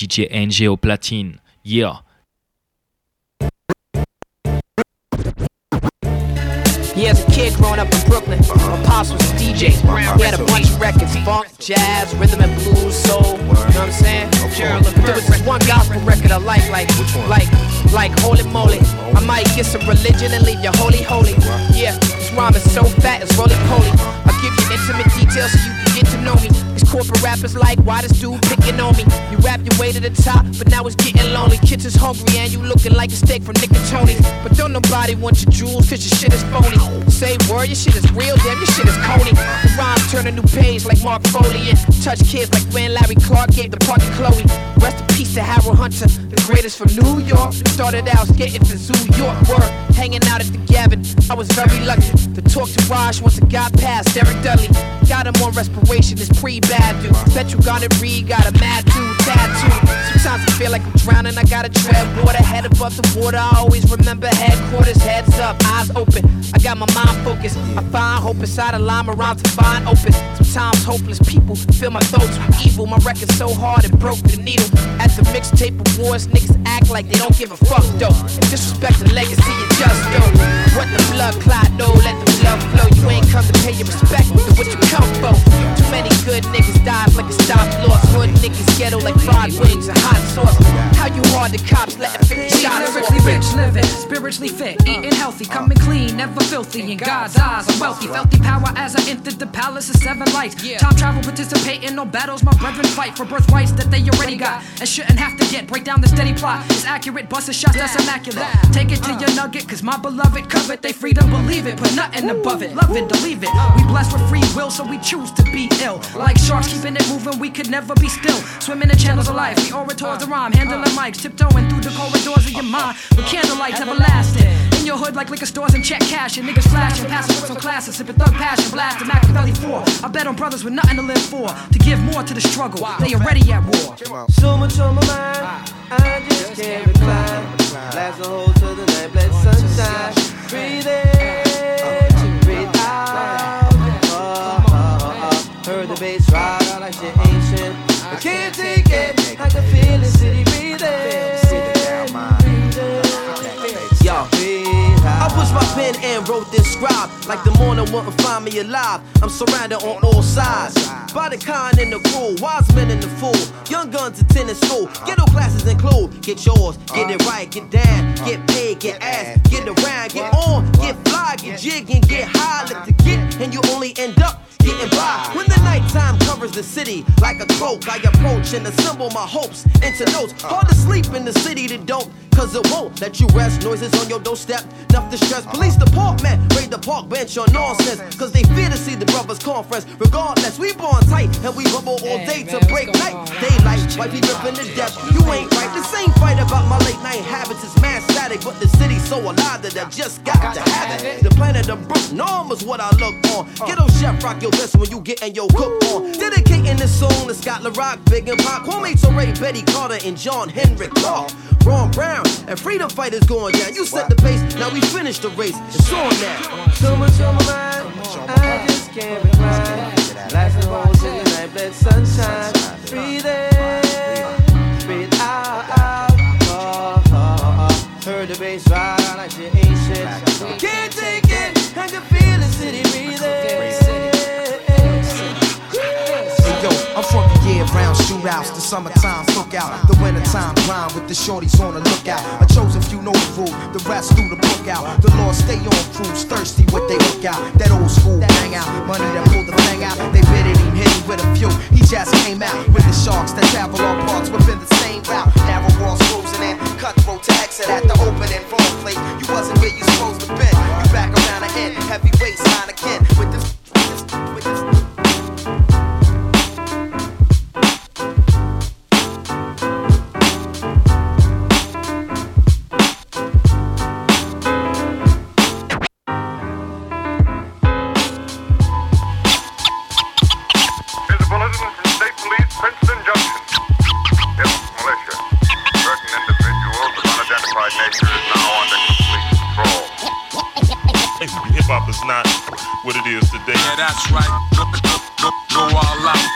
DJ NG au platine. Yeah. Yeah, as a kid growing up in Brooklyn, my pops was a DJ. He had a bunch of records, funk, jazz, rhythm and blues, soul. You know what I'm saying? There was this one gospel record I like, like, like, like, holy moly. I might get some religion and leave you holy, holy. Yeah, this rhyme is so fat, it's roly poly. I'll give you intimate details so you can get to know me. Corporate rappers like, why this dude picking on me? You rap your way to the top, but now it's getting lonely. Kids is hungry and you looking like a steak from Nick and Tony's. But don't nobody want your jewels, cause your shit is phony. Say word, your shit is real, damn, your shit is coney. The rhyme turn a new page like Mark Foley and touch kids like when Larry Clark gave the party Chloe. Rest in peace to Harold Hunter, the greatest from New York. Started out skating to Zoo York, word, hanging out at the Gavin. I was very lucky to talk to Raj once it got past Derek Dudley. Got him on respiration, it's pre-bad dude. Bet you it read, got a mad dude tattoo. Sometimes I feel like I'm drowning, I gotta tread water, head above the water. I always remember headquarters, heads up, eyes open. I got my mind focused. I find hope inside a line around to find open. Sometimes hopeless people fill my thoughts with evil. My record's so hard it broke the needle. At the mixtape awards, niggas act like they don't give a fuck though. Disrespect the legacy you just go. What the blood clot though, let the blood flow. You ain't come to pay your respect to what you come for. Too many good niggas died like a stop loss. Hood niggas ghetto like fried wings and hot sauce. How you hard the cops letting 50 shots Lyrically off? rich, living, spiritually fit, eating healthy, coming clean, never filthy. In God's eyes, I'm wealthy. Felt the power as I entered the palace of seven lights. Time travel, participating, no battles. My brethren fight for birthrights that they already got and shouldn't have to get. Break down the steady plot. It's accurate, busting shots that's immaculate. Take it to your nugget, cause my beloved covet they freedom, believe it. Put nothing above it, love it, believe it. We blessed with free will, so we choose to be ill. Like sharks keeping it moving, we could never be still. Swimming in channels of life, the orators, the rhyme, handling uh. mics, tiptoeing through the corridors of your mind. With candlelights everlasting. In your hood, like liquor stores and check cash, and niggas flashing, passing with some classes, sipping thug passion, blasting Makaveli 4. I bet on brothers with nothing to live for, to give more to the struggle. They already at war. So much on my mind, I just can't recline. Blast a hole to the night, let sunshine. Breathe Heard the bass ride out like shit ancient. I can't take it, I can feel the city breathing. Yo, I push my pen and wrote this scribe. Like the morning wouldn't find me alive. I'm surrounded on all sides. By the kind and the cool, wise men and the fool. Young guns attending school. Ghetto classes include get yours, get it right, get down, get paid, get ass, get around, get on, get fly, get jig and get high. Let the get, and you only end up getting by. When the nighttime covers the city like a cloak, I approach and assemble my hopes into notes. Hard to sleep in the city that don't, cause it won't let you rest. Noises on your doorstep, enough to stress. Police department, raid the park bench on nonsense, cause they fear to see the brothers' conference. Regardless, we born tight and we bubble all day to break night. Daylight, white people ripping the depth. You ain't right. The same fight about my late night habits is mad static, but the city's so alive that I just got to have it. The planet of Brooknam is what I look on. Ghetto chef rock your best when you getting your cook on. Dedicating this song to Scott La Rock, Big and Pop. Kwame Ture, Betty Carter, and John Henrik Clarke. Ron Brown and freedom fighters going down. You set the pace, now we finished the race. It's on now. So much on my mind, I just can't recline. Holes in the night, let sunshine. Breathe in, breathe out. Oh, oh, oh. Heard the bass ride the year-round shootouts, the summertime cookout, the wintertime grind with the shorties on the lookout. A chosen few know the rule, the rest do the book out. The Lord stay on cruise, thirsty what they look out. That old school hang out, money that pull the thing out. They bid it, him hit him with a few. He just came out with the sharks that travel all parts within the same route. Narrow walls closing in, cutthroat to exit at the opening. Wrong place, you wasn't where you supposed to be. You back around the end, heavyweight sign again with this. With Here's a today. Yeah, that's right. Go, go, all out.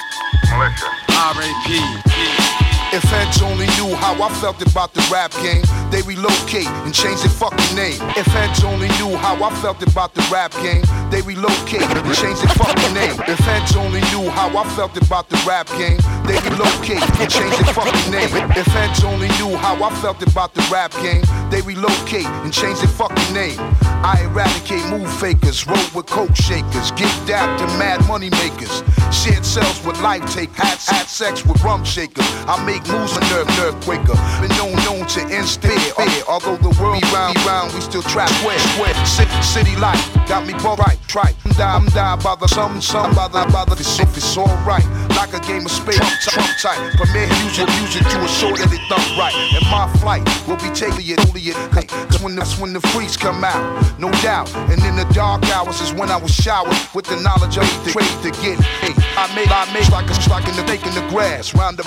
Militia. R.A.P. If heads only knew how I felt about the rap game, they relocate and change their fucking name. If heads only knew how I felt about the rap game, they relocate and change their fucking name. If heads only knew how I felt about the rap game, they relocate and change their fucking name. If heads only knew how I felt about the rap game, they relocate and change their fucking name. I eradicate move fakers, roll with coke shakers, get dapped to mad money makers. Shared cells with life take hats, had sex with rum shakers. I make moves a nerve, nerve quaker. Been known, known to end fear. Uh, although the world be round, be round, we still trap square, square. City, city life got me both right, right. I'm die, I'm die by the some, some, by the, by the, if it's alright. Like a game of space, Trump, Trump type. Premier music, music to assure that it thump right. And my flight will be taking it, only it. Cause when the, when the freaks come out, no doubt. And in the dark hours is when I was showered with the knowledge of the trade to get paid. I made, I made like a like in the in the grass. Round up,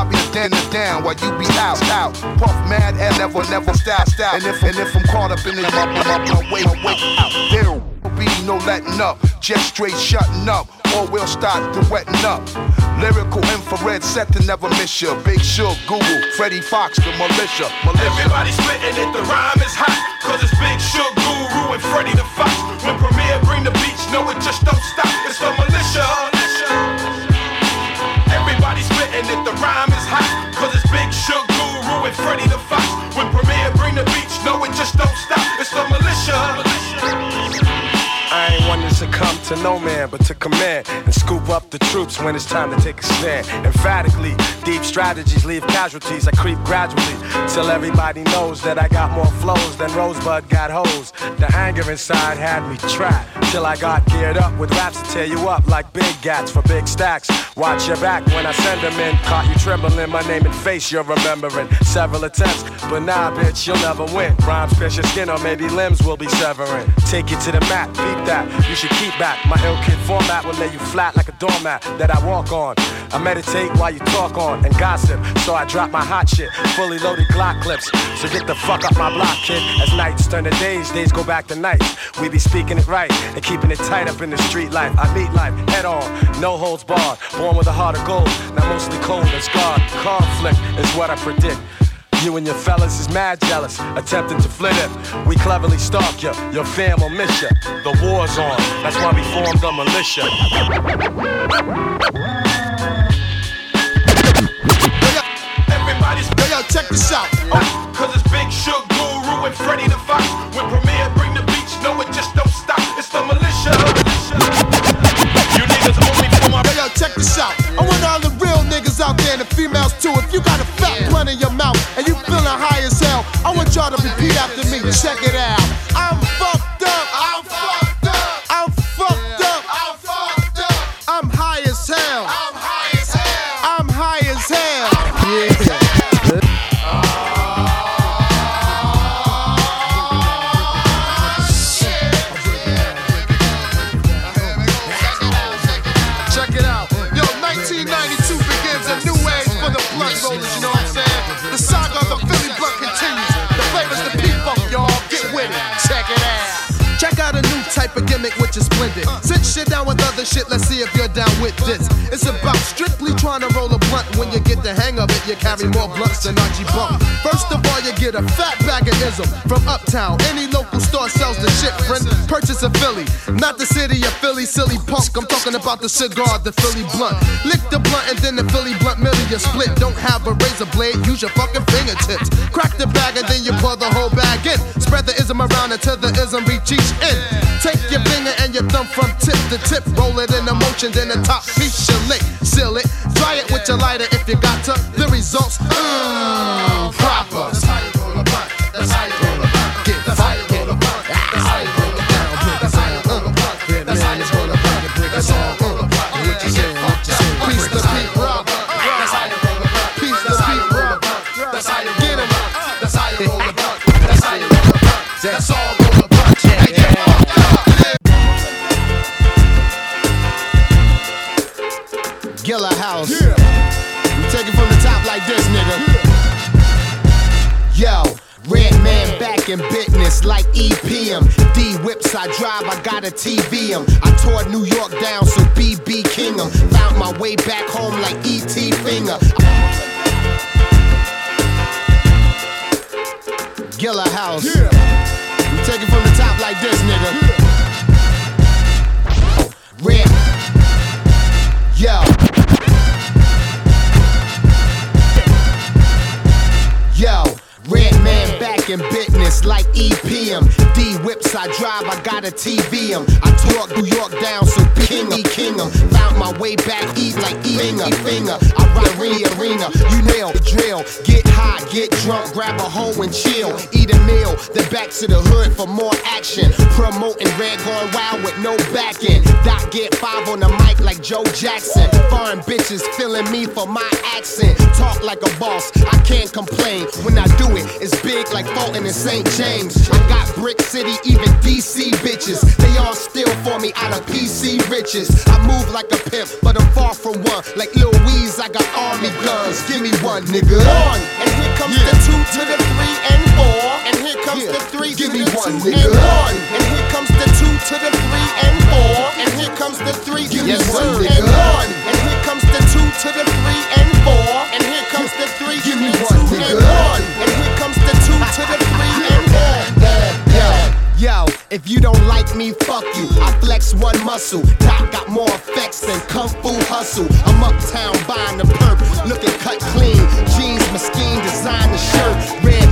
I'll be standing down while you be out, out. Puff mad and never, never. And if, and if I'm caught up in it, I'm, I'm, I'm, way, way out. There be no letting up, just straight shutting up. Or we'll start to wetting up. Lyrical infrared set to never miss ya. Big Shug, Guru, Freddie Foxx, the militia. militia. Everybody spitting it, the rhyme is hot. Cause it's Big Shug, Guru, and Freddie the Fox. When Premier bring the beats, no, it just don't stop. It's the militia. The rhyme is hot. Cause it's Big Shug, Guru, and Freddie the Fox. When Premier bring the beats, no, it just don't stop. It's the militia. I ain't one to succumb to no man, but to command and scoop up the troops when it's time to take a stand. Emphatically, deep strategies leave casualties. I creep gradually till everybody knows that I got more flows than Rosebud got hoes. The anger inside had me trapped till I got geared up with raps to tear you up like big gats for big stacks. Watch your back when I send them in. Caught you trembling, my name and face you're remembering. Several attempts, but nah, bitch, you'll never win. Rhymes pierce your skin or maybe limbs will be severing. Take you to the mat, beat that. You should keep back. My ill kid format will lay you flat like a doormat that I walk on. I meditate while you talk on and gossip. So I drop my hot shit, fully loaded Glock clips. So get the fuck up my block, kid. As nights turn to days, days go back to nights. We be speaking it right and keeping it tight up in the street life. I meet life head on, no holds barred. Born with a heart of gold, now mostly cold and scarred. Conflict is what I predict. You and your fellas is mad jealous, attempting to flit it. We cleverly stalk you, your fam will miss you. The war's on, that's why we formed the militia. Everybody's Yo, yo, check this out. Oh, cause it's Big Shug, Guru, and Freddie the Fox. When Premier bring the beats, no, it just don't stop. It's the militia. You niggas owe me for my. Yo, yo, check this out. I want all the real niggas out there and the females too. If you got a fat blunt in your mouth Check it out. Is splendid. Sit shit down with other shit, let's see if you're down with this. It's about strictly trying to roll a blunt. When you get the hang of it, you carry more blunts than Archie Bump. First of all, you get a fat bag of ism from Uptown. Any local store sells the shit, friend. Purchase a Philly, not the city of Philly, silly punk. I'm talking about the cigar, the Philly blunt. Lick the blunt and then the Philly blunt middle you split. Don't have a razor blade, use your fucking fingertips. Crack the bag and then you pour the whole bag in. Spread the ism around until the ism reach each end. Take your finger and your thumb from tip to tip. Roll it in a motion, then the top piece you lick. Seal it, dry it with your lighter if you got to. The results, mmm, proper. That's how you roll a blunt. That's how you roll a blunt. Get. That's how you roll a blunt. That's how you roll a blunt. That's how you roll a blunt. That's all. Mm. What you say? What you say? Piece robber. That's how you roll a blunt. Piece robber. That's how you get. That's how you roll a blunt. That's how you roll a blunt. That's all roll a blunt. Hey, get fucked up. Gilla House. We in business like EPM. D whips I drive, I got a TVM. I tore New York down, so BB Kingham. Found my way back home like ET Finger. Gilla House. Yeah. We take it from the top like this, nigga. Yeah. Red. Yo. in business like EPM. D whips I drive, I got a TVM. I talk New York down, so king E kingdom. Found my way back, eat like E finger, finger. I rock the arena, you nail the drill. Get high, get drunk, grab a hoe and chill. Eat a meal, then back to the hood for more action. Promoting red going wild with no backing. Doc get five on the mic like Joe Jackson. Foreign bitches feeling me for my accent. Talk like a boss, I can't complain. When I do it, it's big like Fulton and St. James. I got Brick City, even DC bitches. They all steal for me out of PC riches. I move like a pimp, but I'm far from one. Like Louise, I got army guns. Give me one, nigga. One, and here comes yeah. the two to the three and four. And here comes yeah. the three Give to me the one, two nigga. and one. And here comes the two to the three and four. And here comes the three Give yes, me one, nigga. one. And here comes the two to the three and four. And here comes the three Give me one, nigga. and one. And to the three and four. Yo, if you don't like me, fuck you. I flex one muscle. Doc got more effects than Kung Fu Hustle. I'm uptown buying the perp, looking cut clean. Jeans, my scheme, design the shirt. Red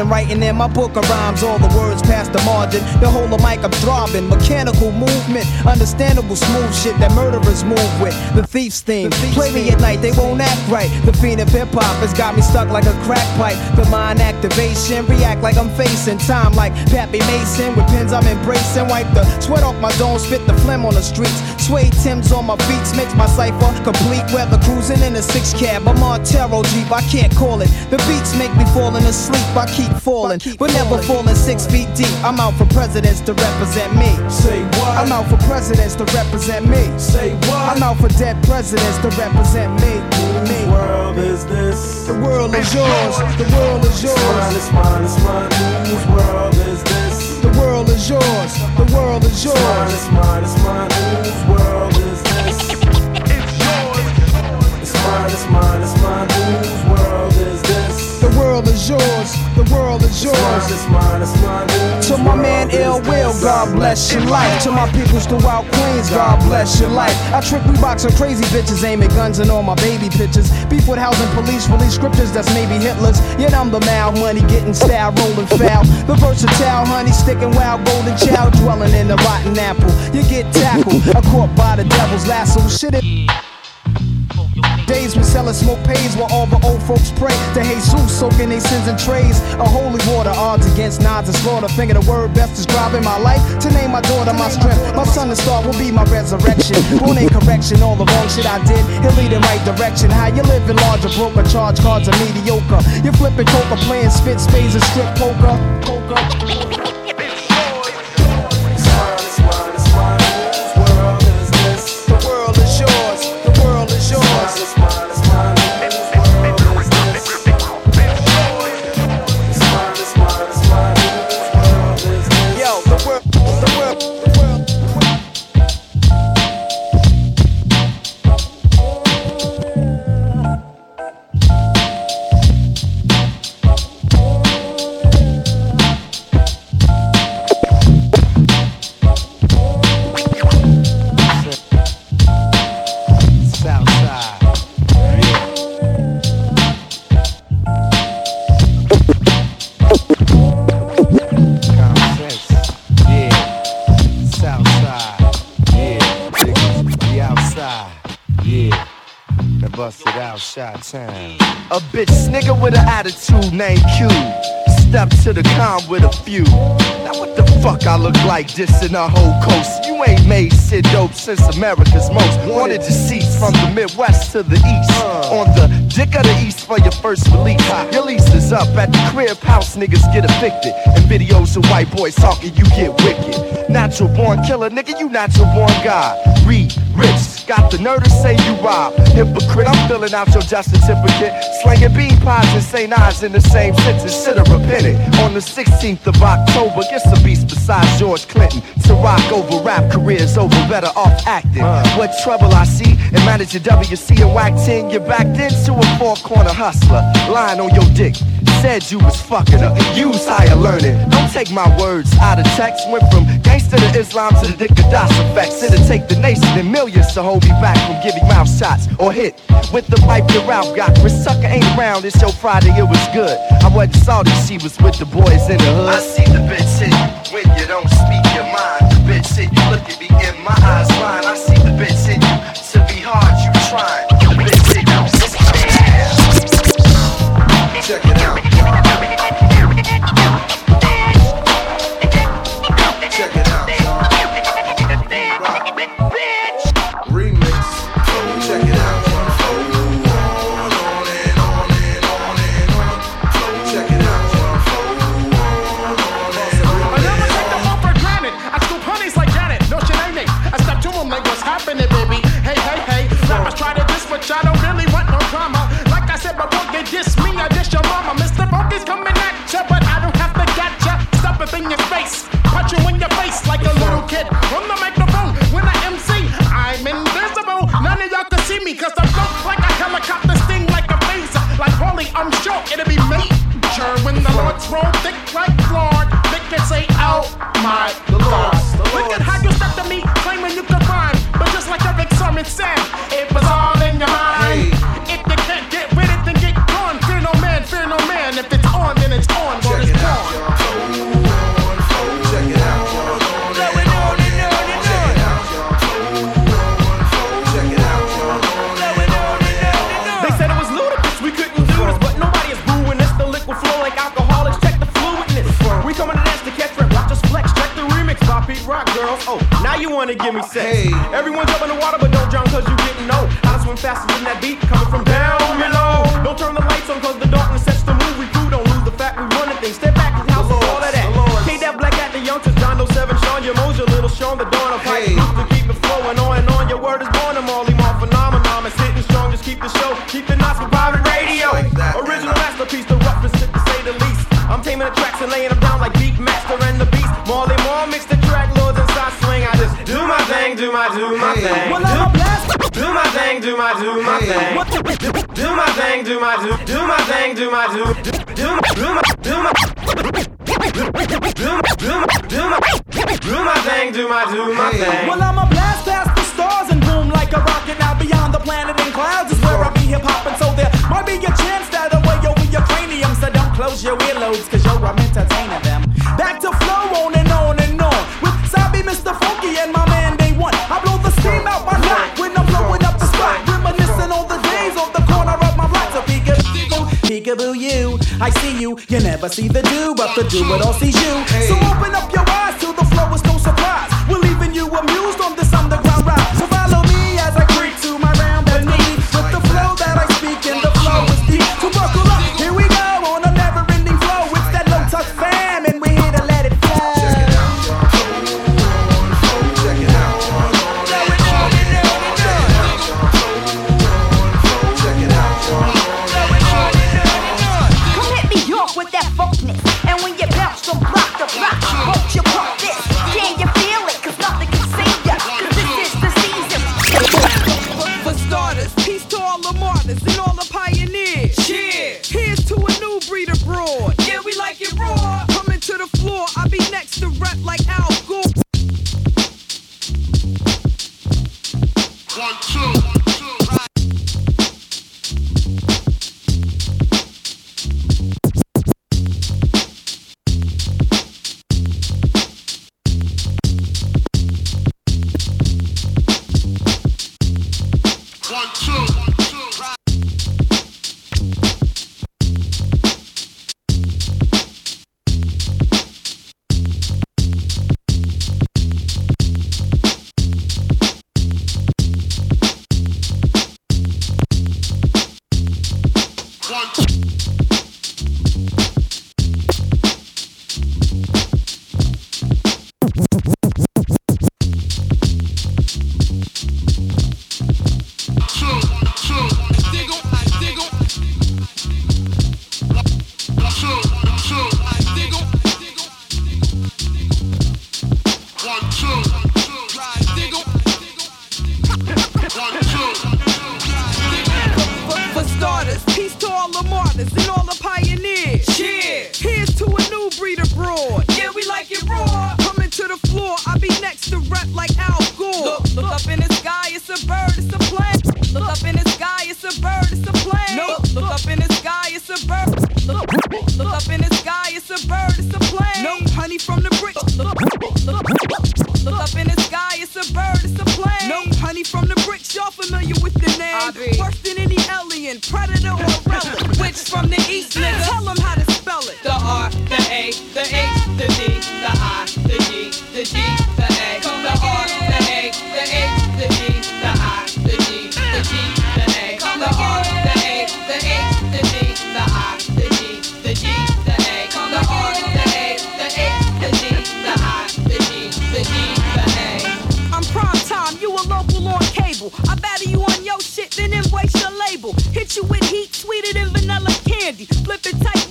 And writing in my book of rhymes. All the words past the margin. The whole of mic I'm throbbing. Mechanical movement, understandable smooth shit that murderers move with. The thief's theme. Play me at night, they won't act right. The fiend of hip hop has got me stuck like a crack pipe. The mind activation, react like I'm facing time like Pappy Mason. With pins I'm embracing. Wipe the sweat off my dome, spit the phlegm on the streets. Suede Tim's on my beats, makes my cipher complete. Weather cruising in a six cab. I'm on Taro Jeep, I can't call it. The beats make me falling asleep, I keep falling. But never falling six feet deep. I'm out for presidents to represent me. Say what? I'm out for presidents to represent me. Say what? I'm out for dead presidents to represent me. me. Whose world is this? The world is yours. The world is yours. It's mine, it's mine, it's mine. Whose world is this? The world is yours. The world is yours. It's mine, it's mine, it's mine. Whose world is this? It's yours. It's mine, it's mine, it's mine. Whose world is this? The world is yours. The world is yours. It's mine, it's mine, it's mine. To my man Ill Will, God bless your life. To my peoples throughout Queens, God bless your life. I trick we box on crazy bitches, aiming guns and all my baby pictures. Beef with housing police, release scriptures that's maybe Hitler's. Yet I'm the mal money, getting style, rolling foul. The versatile honey, sticking wild, golden child, dwelling in the rotten apple. You get tackled, a caught by the devil's lasso. Shit it. Days when selling smoke pays while all the old folks pray to Jesus, soaking their sins in trays. A holy water, odds against nods and slaughter. Finger the word best describing my life. To name my daughter my strength. My son the star will be my resurrection. Won't ain't correction, all the wrong shit I did. He'll lead in right direction. How you living larger, broker, charge cards are mediocre. You're flipping coca, playing spit spades and strip poker. Poker. Time. A bitch nigga with an attitude named Q. Step to the con with a few. Now what the fuck I look like dissing a whole coast? You ain't made shit dope since America's most wanted to cease from the Midwest to the East. Uh. On the dick of the East for your first release. Your lease is up at the crib house, niggas get evicted. And videos of white boys talking, you get wicked. Natural born killer, nigga, you natural born God. Read, rich, got the nerve to say you rob. Hypocrite, I'm filling out your death certificate. Slanging bean pies and St. Ives in the same sentence. Should've repented. On the 16th of October, get some beast besides George Clinton. To rock over rap careers over better off acting. Uh. What trouble I see in managing WC and Mack 10, you're backed into a four corner hustler. Lying on your dick. Said you was fucking her. Use higher learning. Don't take my words out of text. Went from gangster to Islam to the Dick of Das EFX. It'll take the nation and millions to hold me back from giving mouth shots or hit with the pipe your Ralph got. Chris Sucker ain't around. It's your Friday. It was good. I wasn't salty. She was with the boys in the hood. I see the bitch you when you don't speak your mind. The bitch in you look at me in my eyes line. I see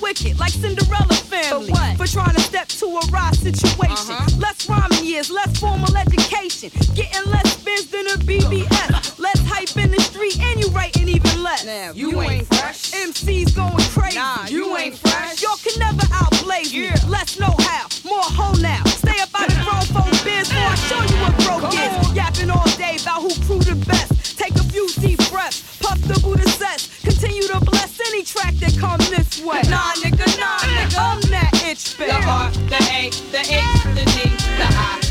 wicked, like Cinderella family. For, what? for trying to step to a raw situation. Uh-huh. Less rhyming years, less formal education. Getting less spins than a BBS. less hype in the street, and you writing even less. Now, you, you ain't, ain't fresh. MC's going crazy. Nah, you, you ain't fresh. Y'all can never outblaze yeah. me. Less know how, more whole now. Stay up out of throne, phone biz, or I show you what broke is. Yapping all day about who proved the best. come this way. Nah, nigga, nah, nigga, I'm that itch, bitch. The R, the A, the H, the D, the I.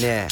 Yeah.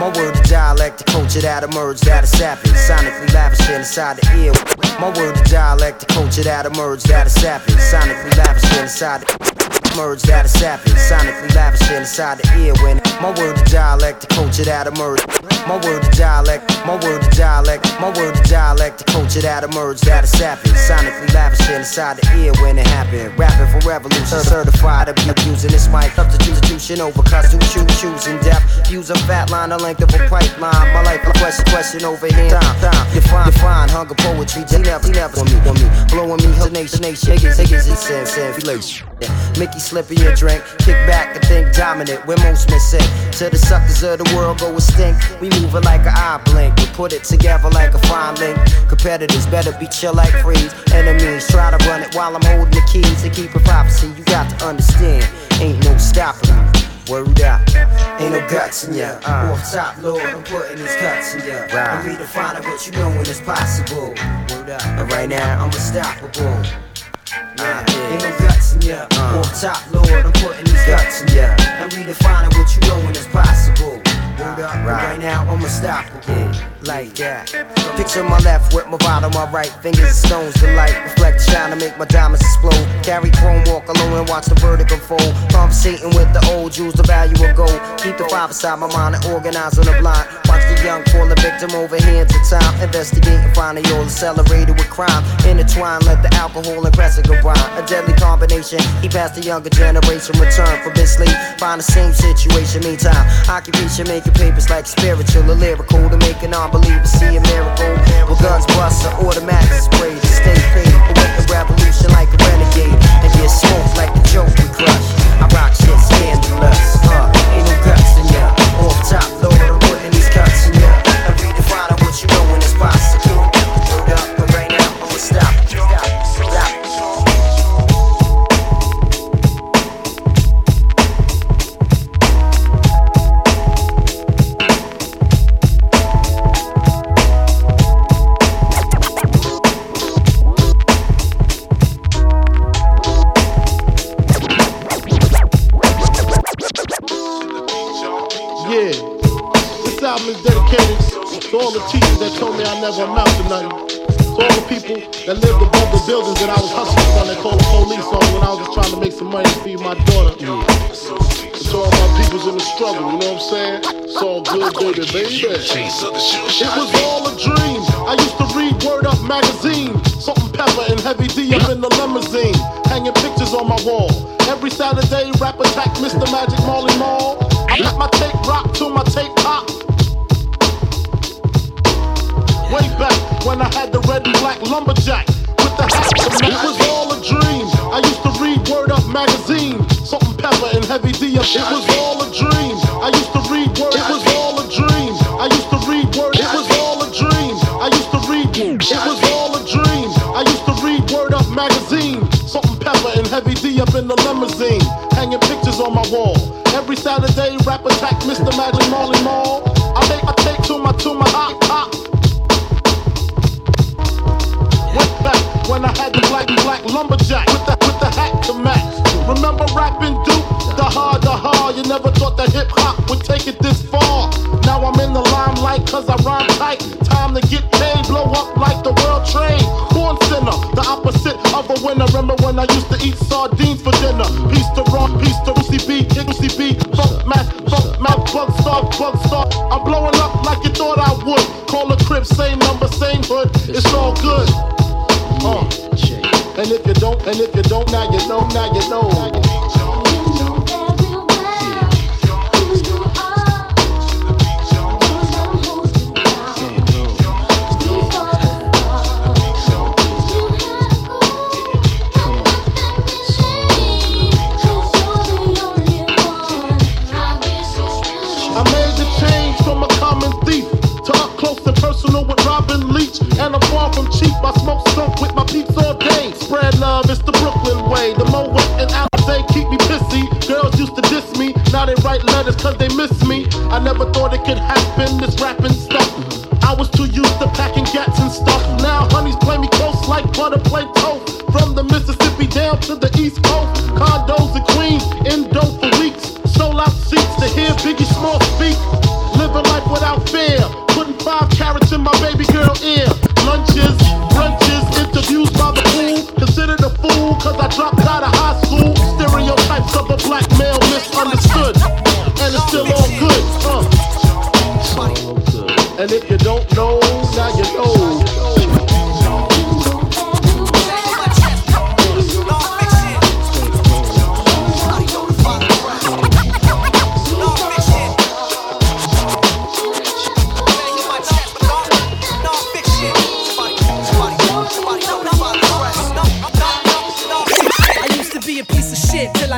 My word to dialect, the culture that emerged out of savage. Sonically lavish inside the ear. My word to dialect, the culture that emerged out of savage. Sonically lavish inside the Merged out savage, sonically lavish inside the ear when my word to dialect, the culture that emerged. My word to dialect, my word to dialect, my word to dialect, the culture that emerged out of savage, sonically lavish inside the ear when it happened. Rapping for revolution, certified to be abusing this mic. Substitution over constitution, choosing depth. Use a fat line, the length of a pipeline. My life a question, question over here. Time, time. You find hunger poetry. They never, never on me, on me. Blowing me, nation, nation. Niggas, niggas, it's sin, sin. Mickey slip in your drink. Kick back and think dominant. We're most missing. To the suckers of the world go extinct. We move it like an eye blink. We put it together like a fine link. Competitors better be chill like freeze. Enemies try to run it while I'm holding the keys to keep a prophecy. You got to understand. Ain't no stopping me. Word up, ain't no guts in ya. Uh. Off top, Lord, I'm putting these cuts in ya. Right. I'm redefining what you know when it's possible. Word up, and right now I'm unstoppable. Uh, ain't no guts in ya. Uh. Off top, Lord, I'm putting these guts in ya. I'm redefining what you know when it's possible. Right. right now I'm unstoppable. Like that. Picture my left with my bottom, my right. Fingers stones to light. Reflect, shine to make my diamonds explode. Carry chrome, walk alone and watch the verdict unfold. Conversating with the old Jews, the value of gold. Keep the five beside my mind and organize on the blind. Watch the young fall a victim over here into time. Find the all accelerated with crime. Intertwine, let the alcohol and pressure combine. A deadly combination. He passed the younger generation, return for sleep. Find the same situation, meantime. Occupation making papers like spiritual or lyrical to make an unbeliever see a miracle. With guns bust or automatic spray to stay paid. Awake the revolution like a renegade. And get smoked like the joke we crush. I rock shit scandalous. Uh, ain't no guts in ya. Off top, Lord, all the teachers that told me I never amount to nothing. To all the people that lived above the buildings that I was hustling from that called the police on when I was just trying to make some money to feed my daughter. And to all my peoples in the struggle, you know what I'm saying? It's all good, baby, baby. It was all a dream. I used to read Word Up magazine. Salt and Pepa and Heavy D up in the limousine. Hanging pictures on my wall. Every Saturday, rap attack Mr. Magic Marley Marl. I let my tape rock till my tape pop. Way back when I had the red and black lumberjack with the hat. It was all a dream. I used to read Word Up magazine. Salt and Pepa and Heavy D. It was don't, now you know, now you know.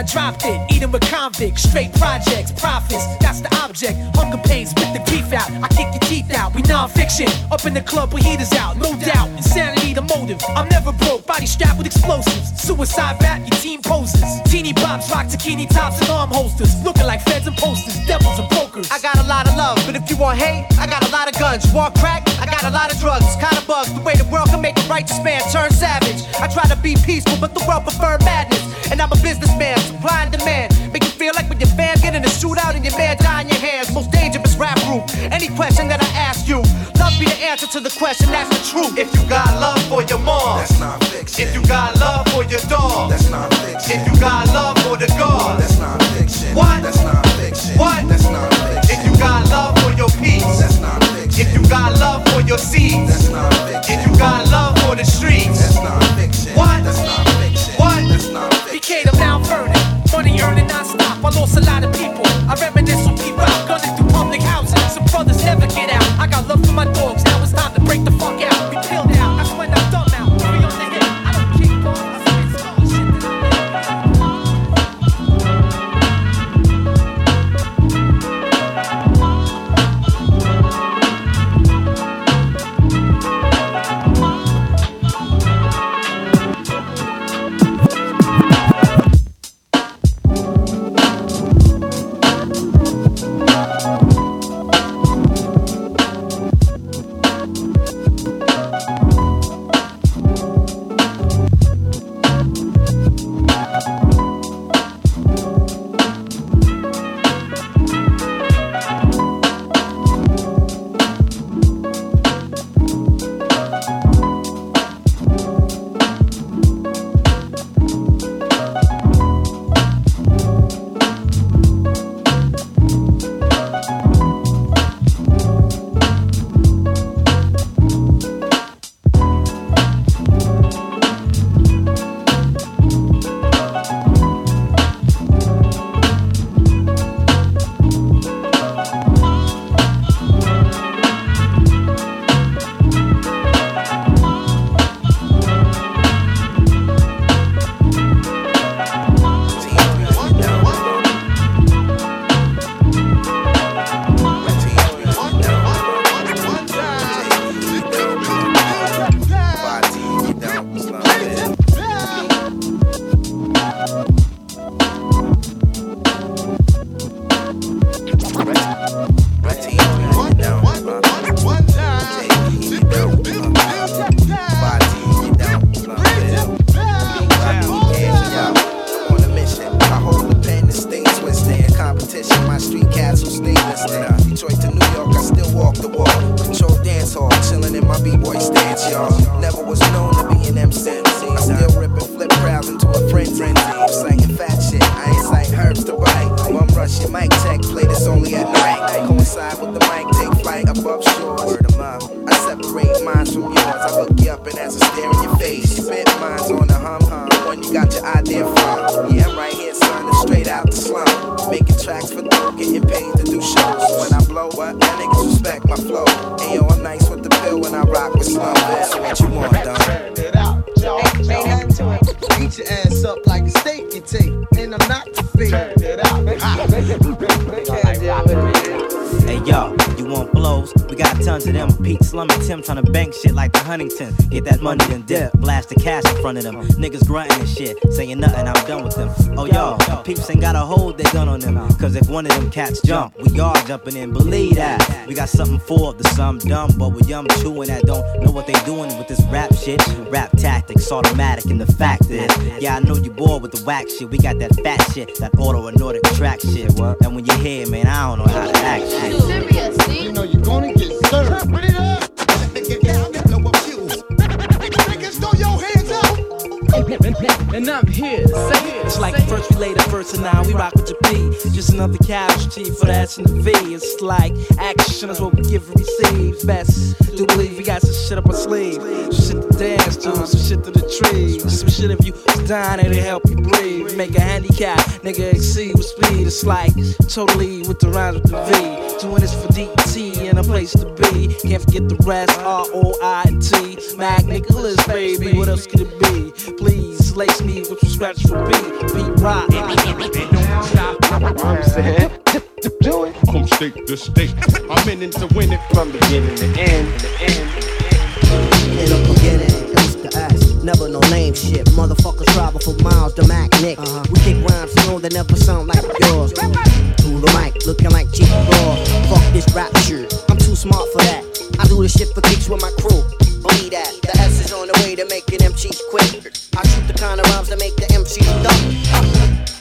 I dropped it. Eating with convicts, straight projects, profits. That's the object. Hunger pains, spit the grief out. I kick your teeth out. We Non Phixion. Up in the club with heaters out, no doubt. Insanity the motive. I'm never broke. Body strapped with explosives. Suicide rap, your team poses. Teeny bops, rock bikini tops and arm holsters. Looking like feds and posters, devils and brokers. I got a lot of love, but if you want hate, I got a lot of guns. You want crack? I got a lot of drugs. Kinda bugs the way the world can make a righteous man turn savage. I try to be peaceful, but the world prefer madness. And I'm a businessman, supply and demand. Make you feel like when your fam get in a shootout and your man die in your hands. Most dangerous rap group. Any question that I ask you, love be the answer to the question. That's the truth. If you got love for your mom, that's not fiction. If you got love for your dog, that's not fiction. If you got love for the God, that's not fiction. What? That's not fiction. What? That's not fiction. If you got love for your peace, that's not fiction. If you got love for your seeds, that's not fiction. If you got Money earning non-stop. I lost a lot of people. I reminisce on people gunning through public housing. Some brothers never get out. I got love for my dogs. Front of them. Niggas grunting and shit, saying nothing, I'm done with them. Oh yo, the peeps ain't got a hold their gun on them. Cause if one of them cats jump, we all jumping in, believe that. We got something for the some dumb, but we young chewing that don't know what they doing with this rap shit. Rap tactics, automatic, and the fact is, yeah, I know you bored with the whack shit. We got that fat shit, that auto and Nordic track shit. And when you hear it, man, I don't know how to act shit. You know you're gonna get served. First now, we rock with your P. Just another casualty for the S and the V. It's like action is what we give and receive. Best do believe we got some shit up our sleeve. Some shit to dance to, some shit to the trees. Some shit if you dying and it help you breathe. Make a handicap, nigga exceed with speed. It's like totally with the rhymes with the V. Doing this for DT and a place to be. Can't forget the rest, R O I T. Mac Nicholas, baby, what else could it be? Please lace me with some scratch for beat. Pete Rock. I'm saying, do it from state to state. I'm in it to win it from beginning to end. In the beginning, coast to us. Never no name shit. Motherfuckers travel for miles to Mac Nick. Uh-huh. We kick rhymes slow that never sound like yours. Through the mic, looking like cheap raw. Fuck this rap shit. I'm too smart for that. I do this shit for kicks with my crew. Believe that. The S is on the way to making them cheats quick. I shoot the kind of rhymes that make the MCs duck.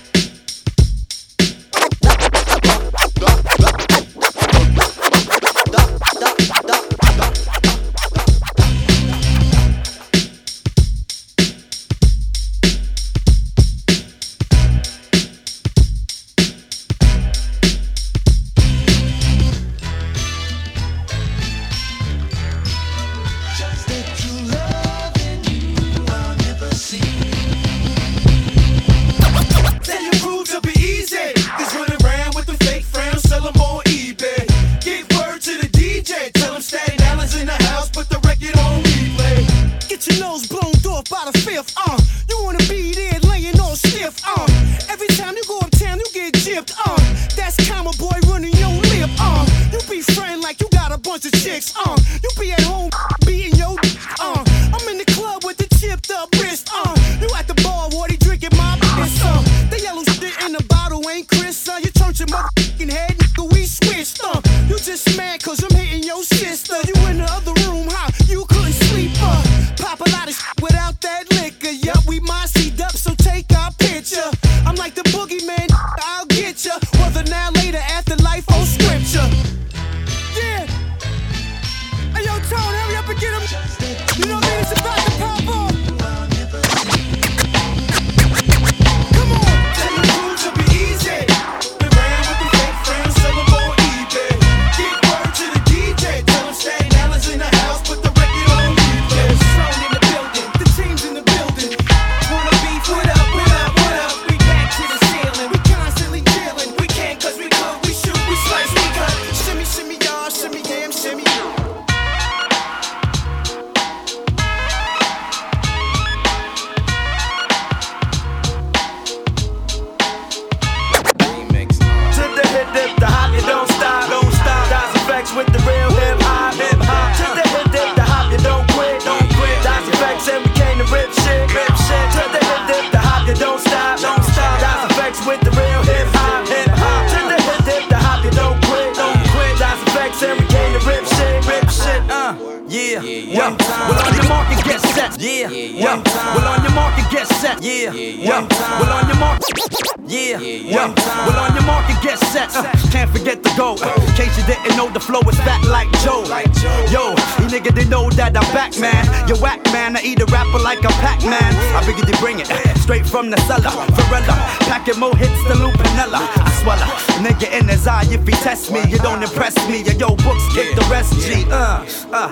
The cellar. Varela, packing more hits than Lou Piniella. I swallow, nigga in his eye. If he test me, you don't impress me. Yo, yo, books kick the rest. G, uh, uh.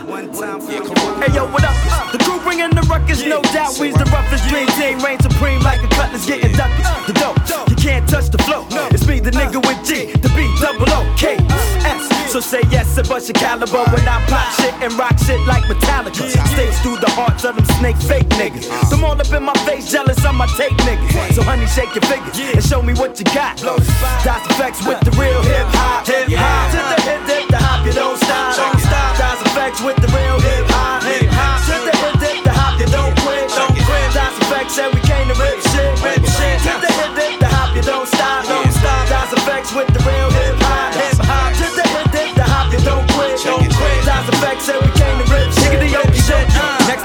Hey yo, what up? The crew bringing the ruckus, no doubt. We's the roughest dream team, reign supreme like a cutlass getting ducked. The dope, you can't touch the flow. It's me, the nigga with G, the B, double O, K, S. So say yes and bust your caliber when I pop shit and rock shit like Metallica. Stays through the hearts of them snake fake niggas. Face, jealous of my tape niggas. So honey, shake your fingers and show me what you got. Das EFX with the real hip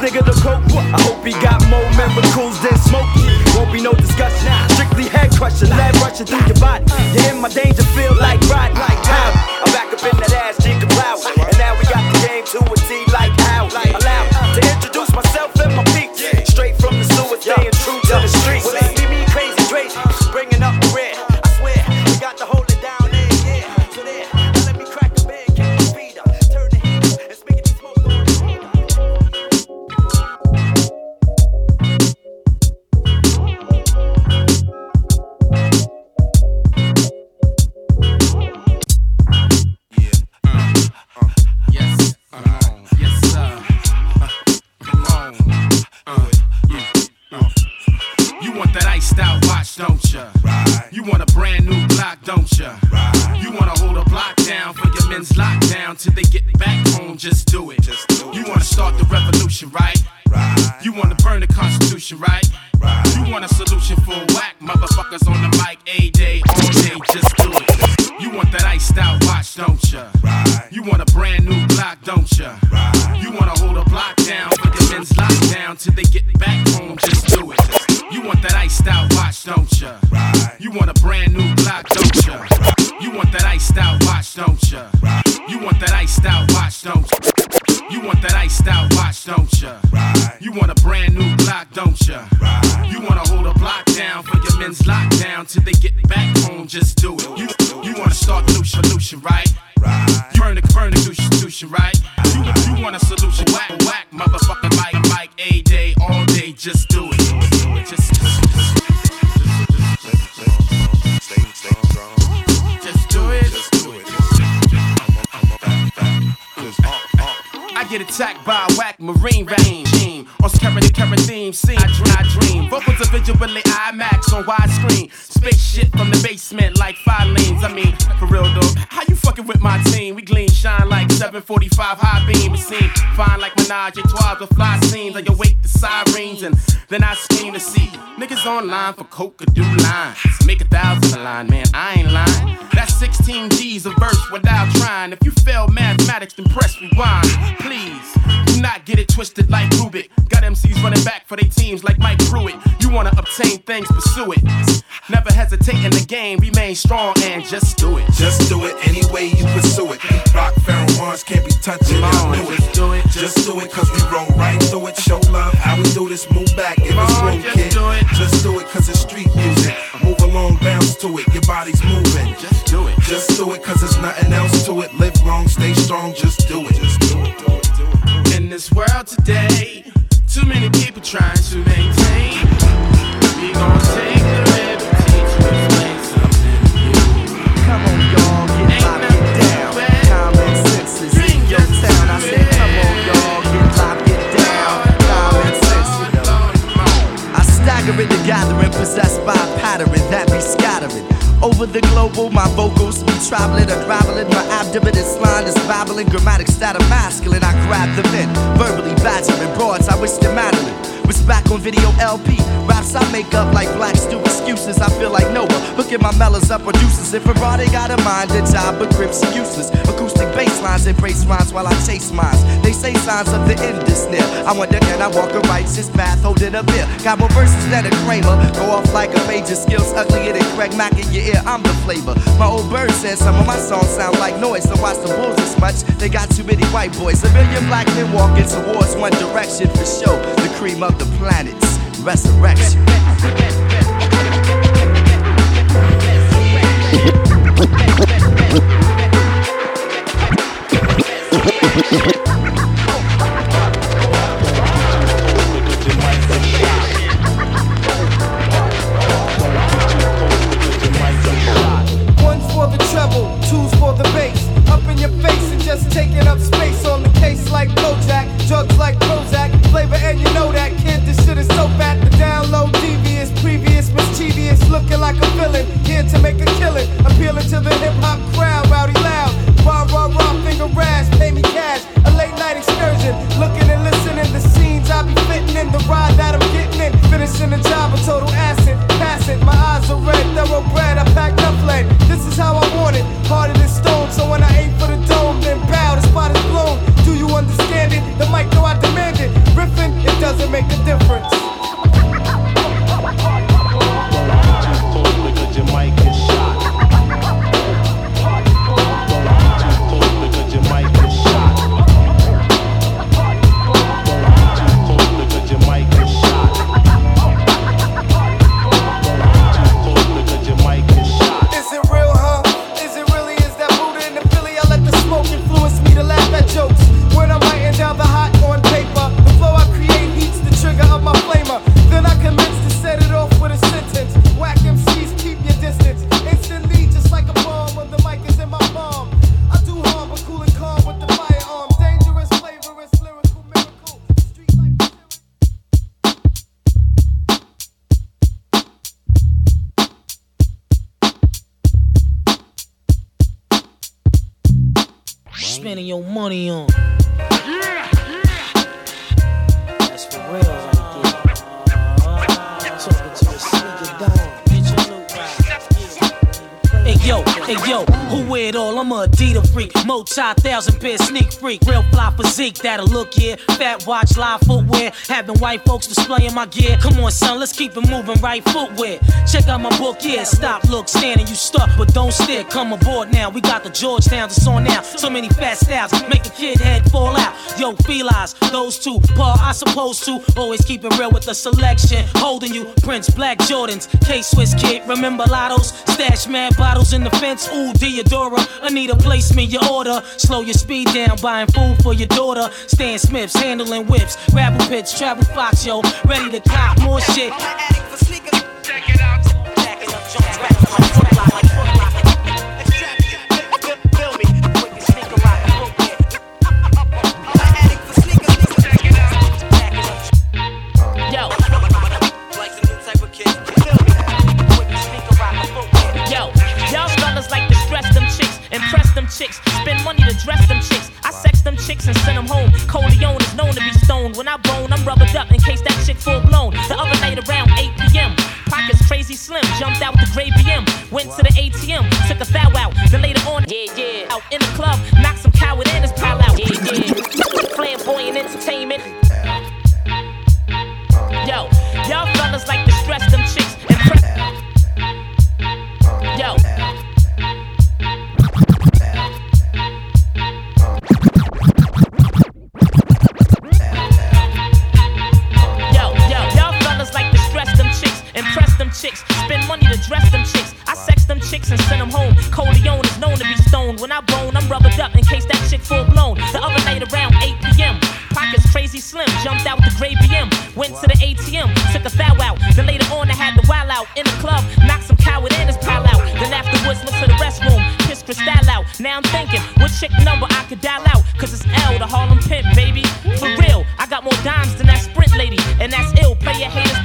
nigga to cope, I hope he got more miracles than Smokey. Won't be no discussion, strictly head crushing, lead rushing through your body. You're in my danger, feel like riding. Online for or do lines. Make a thousand a line, man. I ain't lying. That's 16 G's a verse without trying. If you fail mathematics, then press rewind. Please, do not get it twisted like Rubik. Running back for their teams like Mike Pruitt. You wanna obtain things, pursue it. Never hesitate in the game, remain strong and just do it. Just do it any way you pursue it. Rock Pharaoh horns can't be on, Just do it. just do it. Just do it, cause we roll right through it. Show love, how we do this, move back in this room, just kid. do it. Just do it, cause it's street music. Move along, bounce to it, your body's moving. Just do it. Just do it, cause there's nothing else to it. Live long, stay strong, just do it. Just do it, do it, do it. In this world today, too many people trying to maintain. We gon' video LP. Raps I make up like black stew excuses. I feel like Noah. Look at my mellows up producers. If Ferrari got a mind, a job, but grips useless. Acoustic bass lines embrace rhymes while I chase mines. They say signs of the end is near. I wonder can I walk a righteous path holding a beer? Got more verses than a Kramer. Go off like a of skills uglier than Craig Mack in your ear. I'm the flavor. My old bird said some of my songs sound like noise. So watch the bulls as much. They got too many white boys. A million black men walking towards one direction for show. The cream of the planets. Resurrection. Your money on. It all? I'm a Adidas freak, multi thousand pair sneak freak, real fly physique that'll look here. Fat watch, live footwear, having white folks displaying my gear. Come on, son, let's keep it moving, right footwear. Check out my book, yeah. Stop, look, standing, you stuck, but don't stare. Come aboard now, we got the Georgetown that's on now. So many fat styles, make a kid head fall out. Yo, felines, those two, Paul, I suppose to always keep it real with the selection. Holding you, Prince, Black Jordans, K Swiss kid, remember Lottos, stash mad bottles in the fence. Ooh, Diadora, Anita, place me your order. Slow your speed down, buying food for your daughter. Stan Smiths, handling whips, gravel pits, travel fox, yo, ready to cop more shit. Yo. Chicks, spend money to dress them chicks. I sex them chicks and send them home. Corleone is known to be stoned. When I bone, I'm rubbered up in case that chick full blown. The other night around 8 p.m. Pockets crazy slim, jumped out the gray BM. Went to the ATM, took a thou out. Then later on, yeah, yeah. Out in the club, knocked some coward and his pal out. Yeah, yeah. Flamboyant entertainment. Chicks, spend money to dress them chicks. I sex them chicks and send them home. Corleone is known to be stoned. When I bone, I'm rubbered up in case that chick full blown. The other night around 8 p.m. Pockets crazy slim, jumped out with the gray BM. Went to the ATM, took a thou out. Then later on, I had the wild out in the club, knocked some coward and his pal out. Then afterwards, went to the restroom, pissed Cristal out. Now I'm thinking, what chick number I could dial out? Cause it's L, the Harlem Pimp, baby. For real, I got more dimes than that Sprint lady. And that's ill, player haters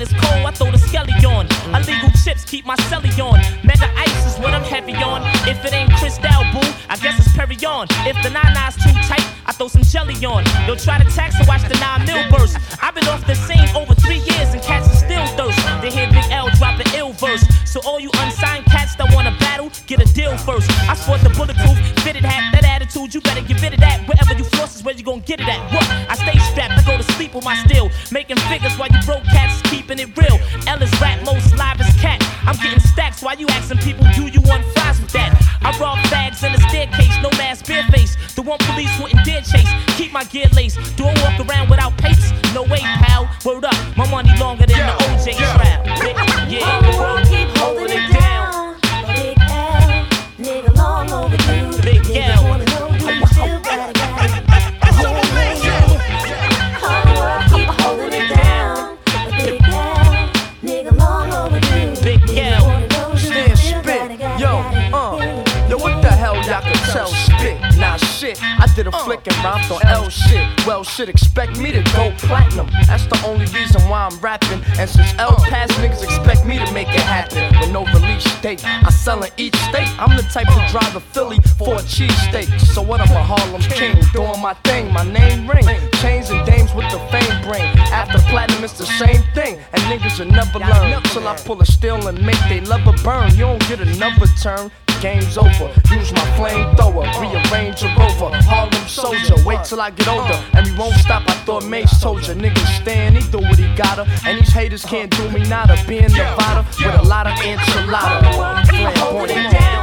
when it's cold, I throw the skelly on. Illegal chips keep my celly on. Mega ice is what I'm heavy on. If it ain't Cristal, boo, I guess it's Perry on. If the nine nine's too tight, I throw some jelly on. They'll try to tax and watch the nine mil burst. I've been off the scene over three years and cats are still thirst. They hear Big L drop an ill verse. So all you unsigned cats that wanna battle, get a deal first. I sport the bulletproof, fitted hat, that attitude, you better get rid of that. Wherever you floss is where you gon' get it at. What? I stay strapped, I go to sleep with my steel. Making figures while you broke So what? I'm a Harlem king, doing my thing. My name ring. Chains and dames with the fame bring. After platinum, it's the same thing. And niggas will never learn. Till I pull a steel and make they lever burn. You don't get another turn. Game's over. Use my flamethrower, rearrange a rover. Harlem soldier, wait till I get older. And we won't stop. I thought Mace told ya. Nigga stand, he do what he gotta. And these haters can't do me nada. Being Nevada with a lot of enchilada. Flamboyant.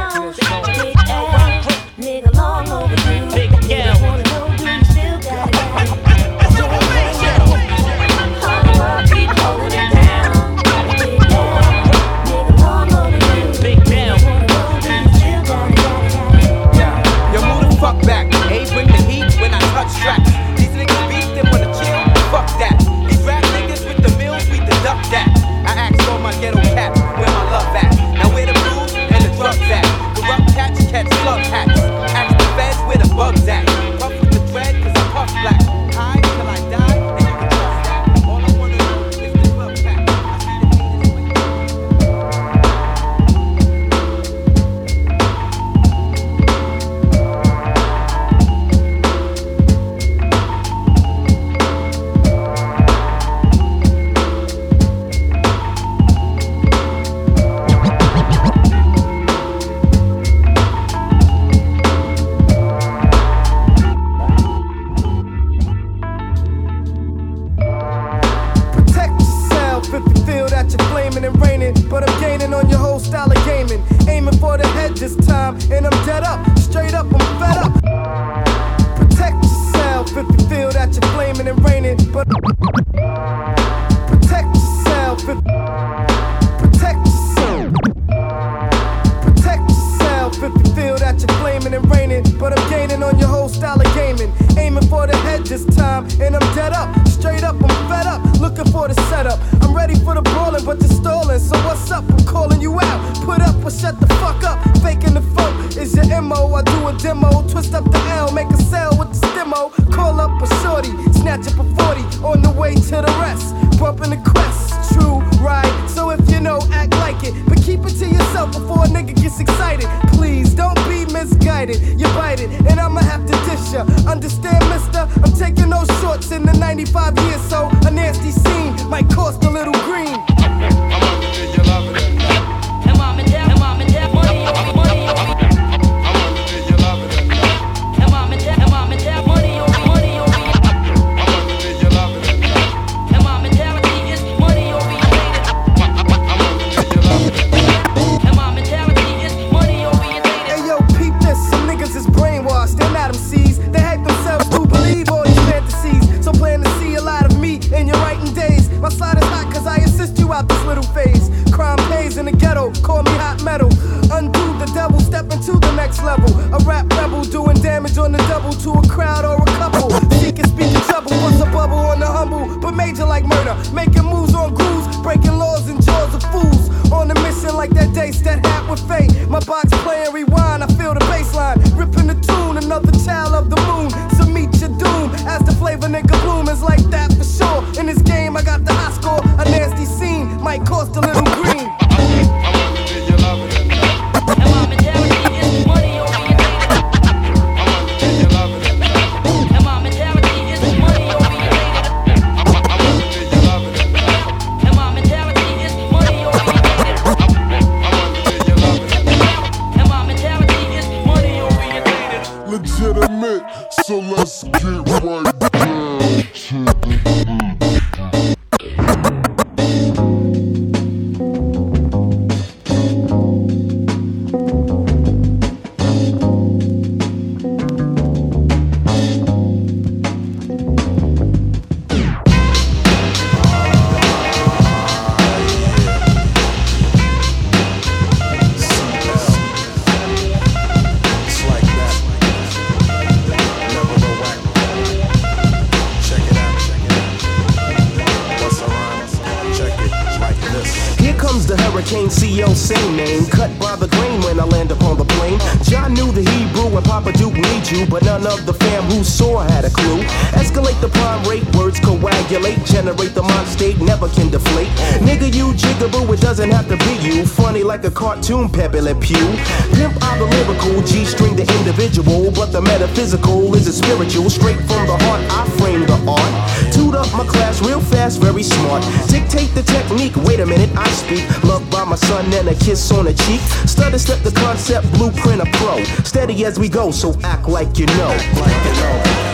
the cheek. Stutter step the concept, blueprint a pro. Steady as we go, so act like you know. Act like you know.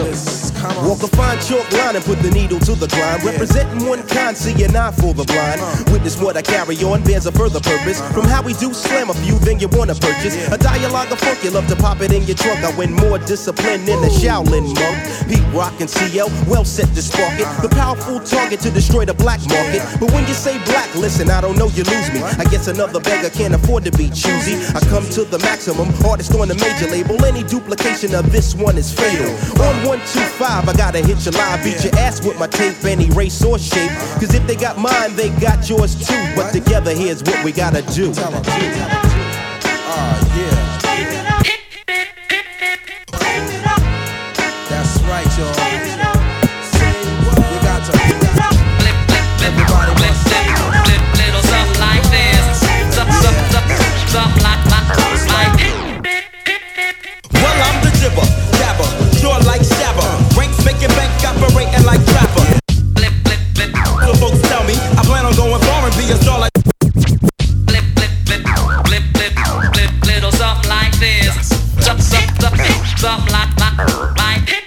Yes. Walk a fine chalk line and put the needle to the grind. Yeah. Representing one kind, seeing eye for the blind. Uh. Witness what I carry on bears a further purpose. Uh. From how we do slam a few, then you wanna purchase. Yeah. A dialogue of funk, you love to pop it in your trunk. I win more discipline than a Shaolin monk. Pete Rock and CL, well set to spark it. Uh-huh. The powerful target to destroy the black market. Yeah. But when you say black, listen, I don't know you lose me. I guess another beggar can't afford to be choosy. I come to the maximum, artist on the major label. Any duplication of this one is fatal. On one, two, five. I gotta hit you live, beat your ass with my tape, any race or shape. Cause if they got mine, they got yours too. But together, here's what we gotta do. Uh, yeah. something like, like, like.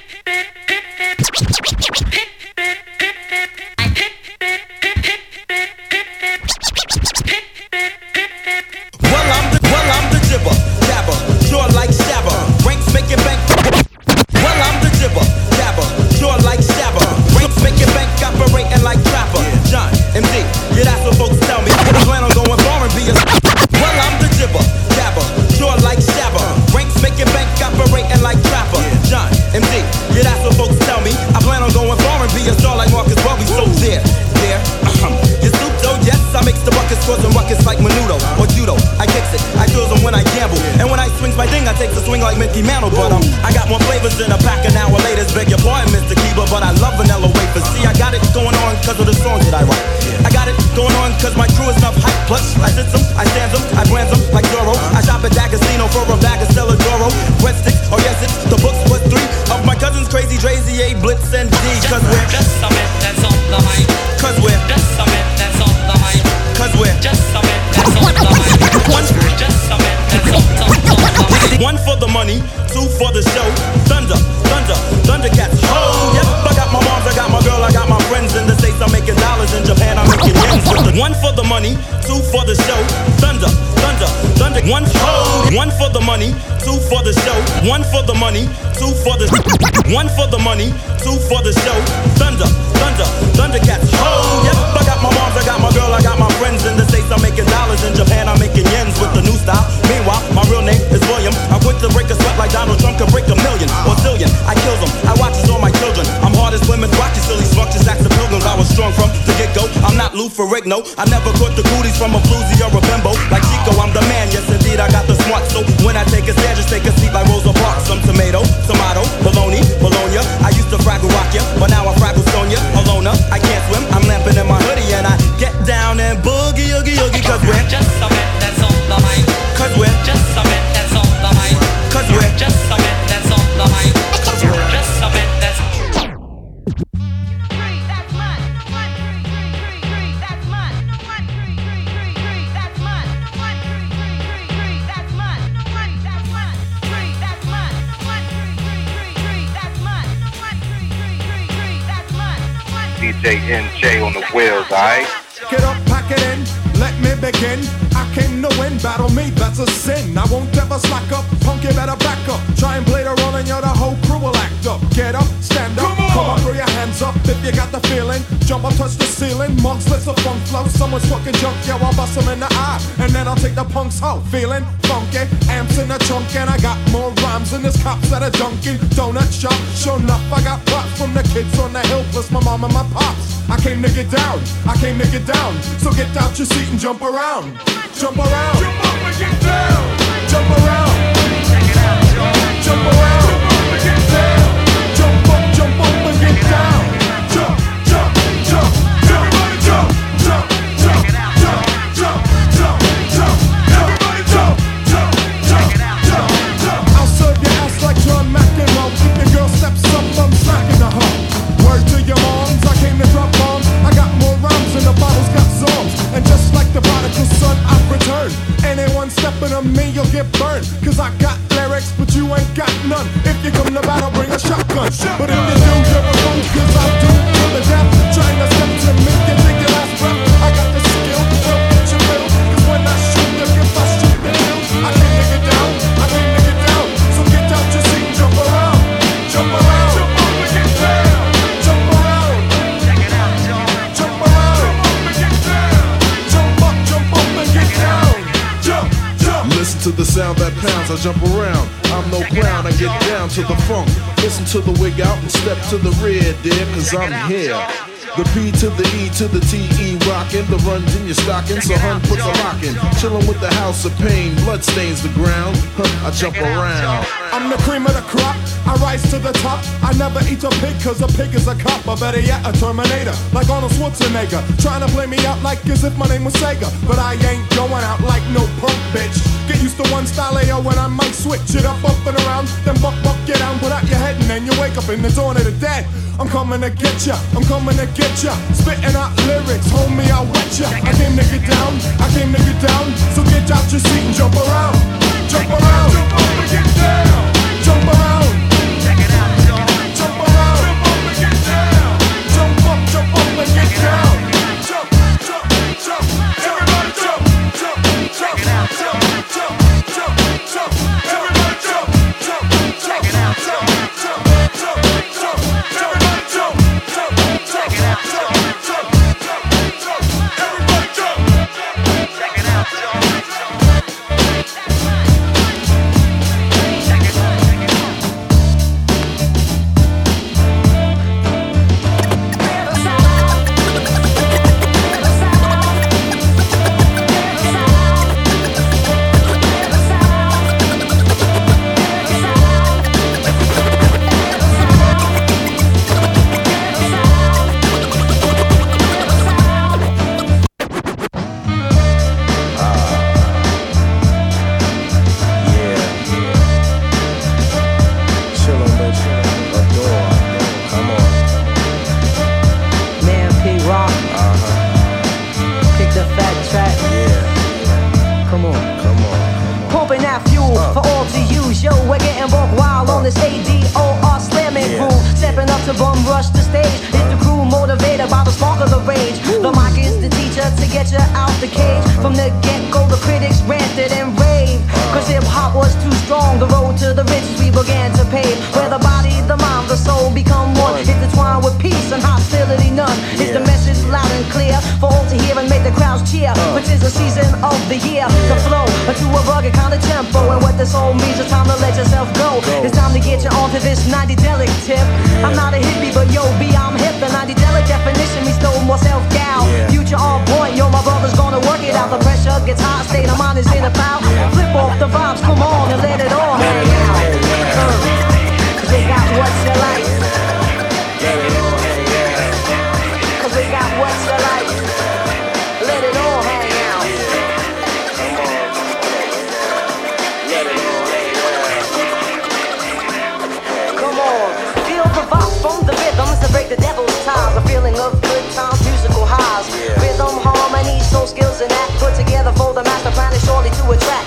For the show. Thunder, thunder, Thundercats. Oh, yep, I got my moms, I got my girl, I got my friends in the States. I'm making dollars in Japan, I'm making yens one for the money, two for the show. Thunder, thunder, thunder. One, oh, one for the money, two for the show. One for the money, two for the one for the money, two for the show. Thunder, thunder, Thundercats. Oh, yep, I got my moms, I got my girl, I got my friends in the I'm making dollars in Japan, I'm making yens with the new style. Meanwhile, my real name is William. I'm quick to break a sweat like Donald Trump could break a million or zillion. I kills them, I watches all my children. I'm hard as women's you silly structures, acts of pilgrims. I was strong from the get go. I'm not Lou Ferrigno. I never caught the cooties from a floozy or a bimbo. Like Chico, I'm the man. Yes, indeed, I got the smart. So when I take a stand, just take a seat like Rosa Parks. Some tomato, tomato, bologna, bologna. I used to fraggle rock ya, but now I fraggle Sonia. Alona, I can't swim. I'm lamping in my hoodie Cause we're just something that's on the mind. Cause we're just something that's on the mind. Cause we're just something that's on the mind. Cause we're just something that's DJ NJ on the wheels, alright? Get up, pack it in, let me begin. I came to win, battle me, that's a sin. I won't ever slack up, punk, you better back up. Try and play the role and you're the whole crew will act up. Get up, stand up, come on, throw your hands up if you got the feeling. Jump up, touch the ceiling, monks, let's a funk flow. Someone's fucking junk, yo, I'll bust them in the eye. And then I'll take the punks out, feeling funky. Amps in the trunk, and I got more rhymes than this cops that are junkie. Donut shop, sure enough, I got props from the kids on the hill, plus my mom and my pops. I came to get down, I came to get down. So get out your seat and jump around. Jump around. Jump up and get down. Jump around. Jump around. Jump up get burned. Cause I got lyrics, but you ain't got none. If you come to battle, bring a shotgun. But if you do, I jump around. I'm no clown, I get down to the funk. Listen to the wig out and step to the rear, dear, cause I'm here. The P to the E to the T E rockin', the runs in your stocking, so hun puts a lock in. Chillin' with the house of pain, blood stains the ground. Huh, I jump around. I'm the cream of the crop. I rise to the top. I never eat a pig cause a pig is a cop. Or better yet, a Terminator. Like Arnold Schwarzenegger. Trying to play me out like as if my name was Sega. But I ain't going out like no punk bitch. Get used to one style AO when I might switch it up, up and around. Then buck, buck, get down, put out your head and then you wake up in the dawn of the dead. I'm coming to get ya. I'm coming to get ya. Spitting out lyrics, homie, I'll wet ya. I came to get down. I came to get down. So get out your seat and jump around. Jump around down. pumping that fuel for all to use. Yo, we're getting buck wild on this ADO the bum rush the stage. It's the crew motivated by the spark of the rage. The mic is the teacher to get you out the cage. From the get-go, the critics ranted and raved. Cause hip hop was too strong. The road to the riches we began to pave. Where the body, the mind, the soul become one. Intertwined with peace and hostility none. Is the message loud and clear for all to hear and make the crowds cheer? Which is the season of the year to flow to a rugged kind of tempo. And what this all means, it's time to let yourself go. It's time to get you onto this 90 delic tip. I'm not a hippie, but yo, B, I'm hip. The 90 delic definition means stole more self doubt. Future on point, yo, my brother's gonna work it out. The pressure gets hot, state of mind is in a foul. Flip off the vibes, come on and let it all hang out. Uh, they got what's your life. Attract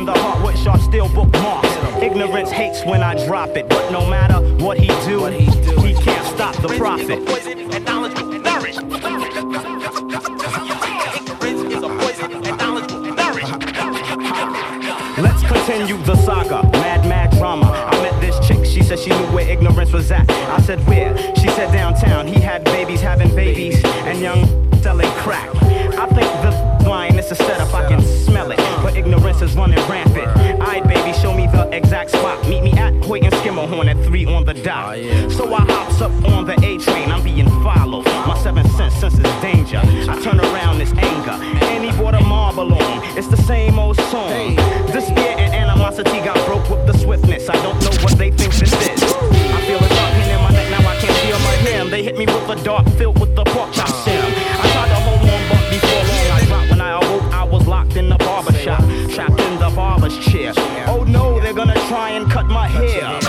in the heart with sharp steel bookmarks. Ignorance hates when I drop it. But no matter what he do, he can't stop the prophet. Let's continue the saga. Mad, mad drama. I met this chick. She said she knew where ignorance was at. I said, where? She said, downtown. He had babies having babies and young selling crack. I think the is a setup. I can smell it. But ignorance is running rampant. Alright, baby, show me the exact spot. Meet me at Hoyt and Schermerhorn at 3 on the dot. Ah, so I hops up on the A train. I'm being followed. My seven sense senses danger. I turn around this anger. And he brought a marble on. It's the same old song. Despair and animosity got broke with the swiftness. I don't know what they think this is. I feel a dark pain in my neck, now I can't feel my hand. They hit me with a dart filled with the pork chop chair. Oh no, they're gonna try and cut my hair,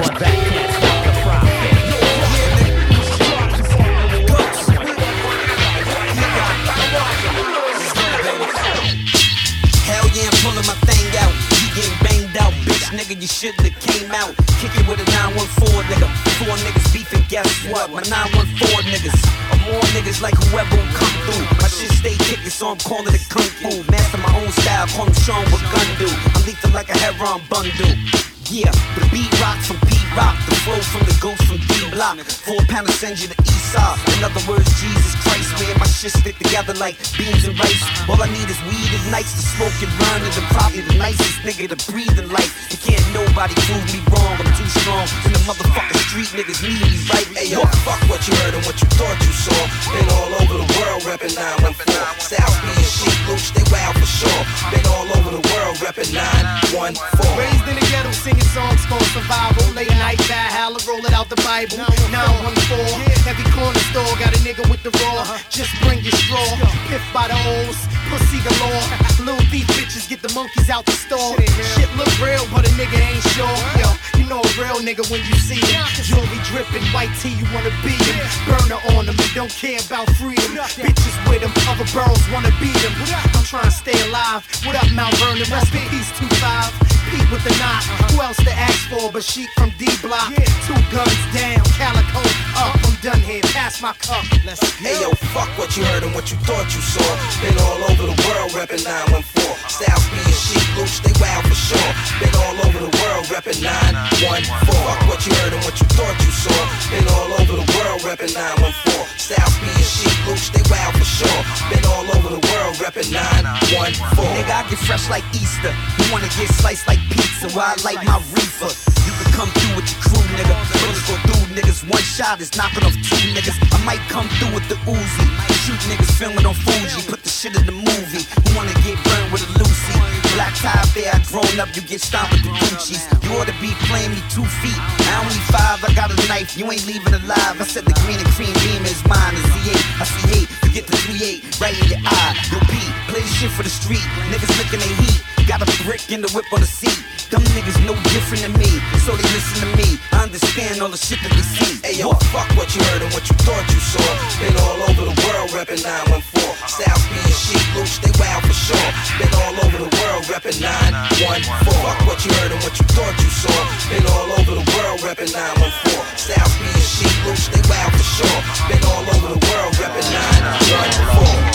You should've came out. Kick it with a 914, nigga. Four niggas beefing, guess what? My 914 niggas are more niggas like whoever will come through. My shit stay kicking, so I'm calling it kung fu. Master my own style, call him Sean with gun do. I'm lethal like a heron bundle. Yeah, the beat rock from P Rock, the flow from the ghost from D Block. Four pounders send you to Side. In other words, Jesus Christ, man, my shit stick together like beans and rice. All I need is weed and nights to smoke and run, and I'm probably the nicest nigga to breathe in life. You can't nobody prove me wrong, I'm too strong. And the motherfucking street niggas need me right. Hey yo, fuck what you heard and what you thought you saw. Been all over the world reppin' 914. Styles being shit, they wild for sure. Been all over the world reppin' 914. Raised in the ghetto singing songs for survival. Late night Valhalla, roll it out the Bible. 914, every corner store got a nigga with the raw. Just bring your straw. Piff by the O's, pussy galore. Little thief bitches get the monkeys out the store. Shit look real, but a nigga ain't sure. Yo, you know a real nigga when you see him. Jewelry dripping, white tee, you wanna be him. Burner on him don't care about freedom. Bitches with him, other girls wanna beat him. I'm trying to stay alive. What up, Mount Vernon? Rest in peace, 2-5. Pete with the knot. Who else to ask for but Sheek from D Block? Two guns down, calico up. I'm done here. Pass my cup. Let's Hey yo, fuck what you heard and what you thought you saw. Been all over the world reppin' 914. Styles being Sheek Louch, they wild for sure. Been all over the world reppin' 914. Fuck what you heard and what you thought you saw. Been all over the world reppin' 914. Styles being Sheek Louch, they wild for sure. Been all over the world reppin' 914. Nigga, I get fresh like Easter. You wanna get sliced like pizza while I light my reefer. You can come through with your crew, nigga. Bullets go through niggas. One shot is knocking off two niggas. I might come through with the Uzi. Shoot niggas filming on Fuji. Put the shit in the movie. Who wanna get burned with a Lucy? Black tie bear, grown up, you get stomped with the Gucci's. You ought to be playing me two feet. I only five, I got a knife, you ain't leaving alive. I said the green and cream beam is mine, the Z8. I see eight, you get the 3-8 right in your eye. Yo, P, play the shit for the street. Niggas licking they heat. Got a brick in the whip on the seat. Them niggas no different than me, so they listen to me. I understand all the shit that they see. Hey yo, fuck what you heard and what you thought you saw. Been all over the world reppin' 914. Styles being Sheek Louch, they wild for sure. Been all over the world reppin' 914. Fuck what you heard and what you thought you saw. Been all over the world reppin' 914. Styles being Sheek Louch, they wild for sure. Been all over the world reppin' 914.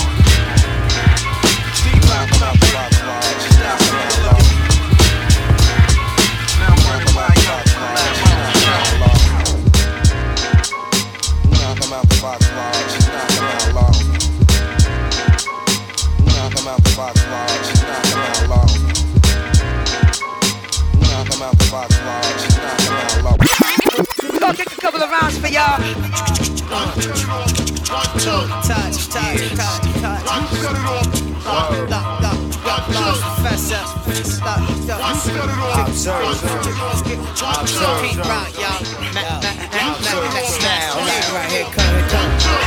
Box, Lord. Just knock 'em out, Lord. Knock 'em out the box, Lord. Just knock 'em out, Lord. We gonna kick a couple of rounds for y'all. Touch, touch, touch, touch. Lock, lock, lock, Professor. Observe, observe. Pete Rock, y'all.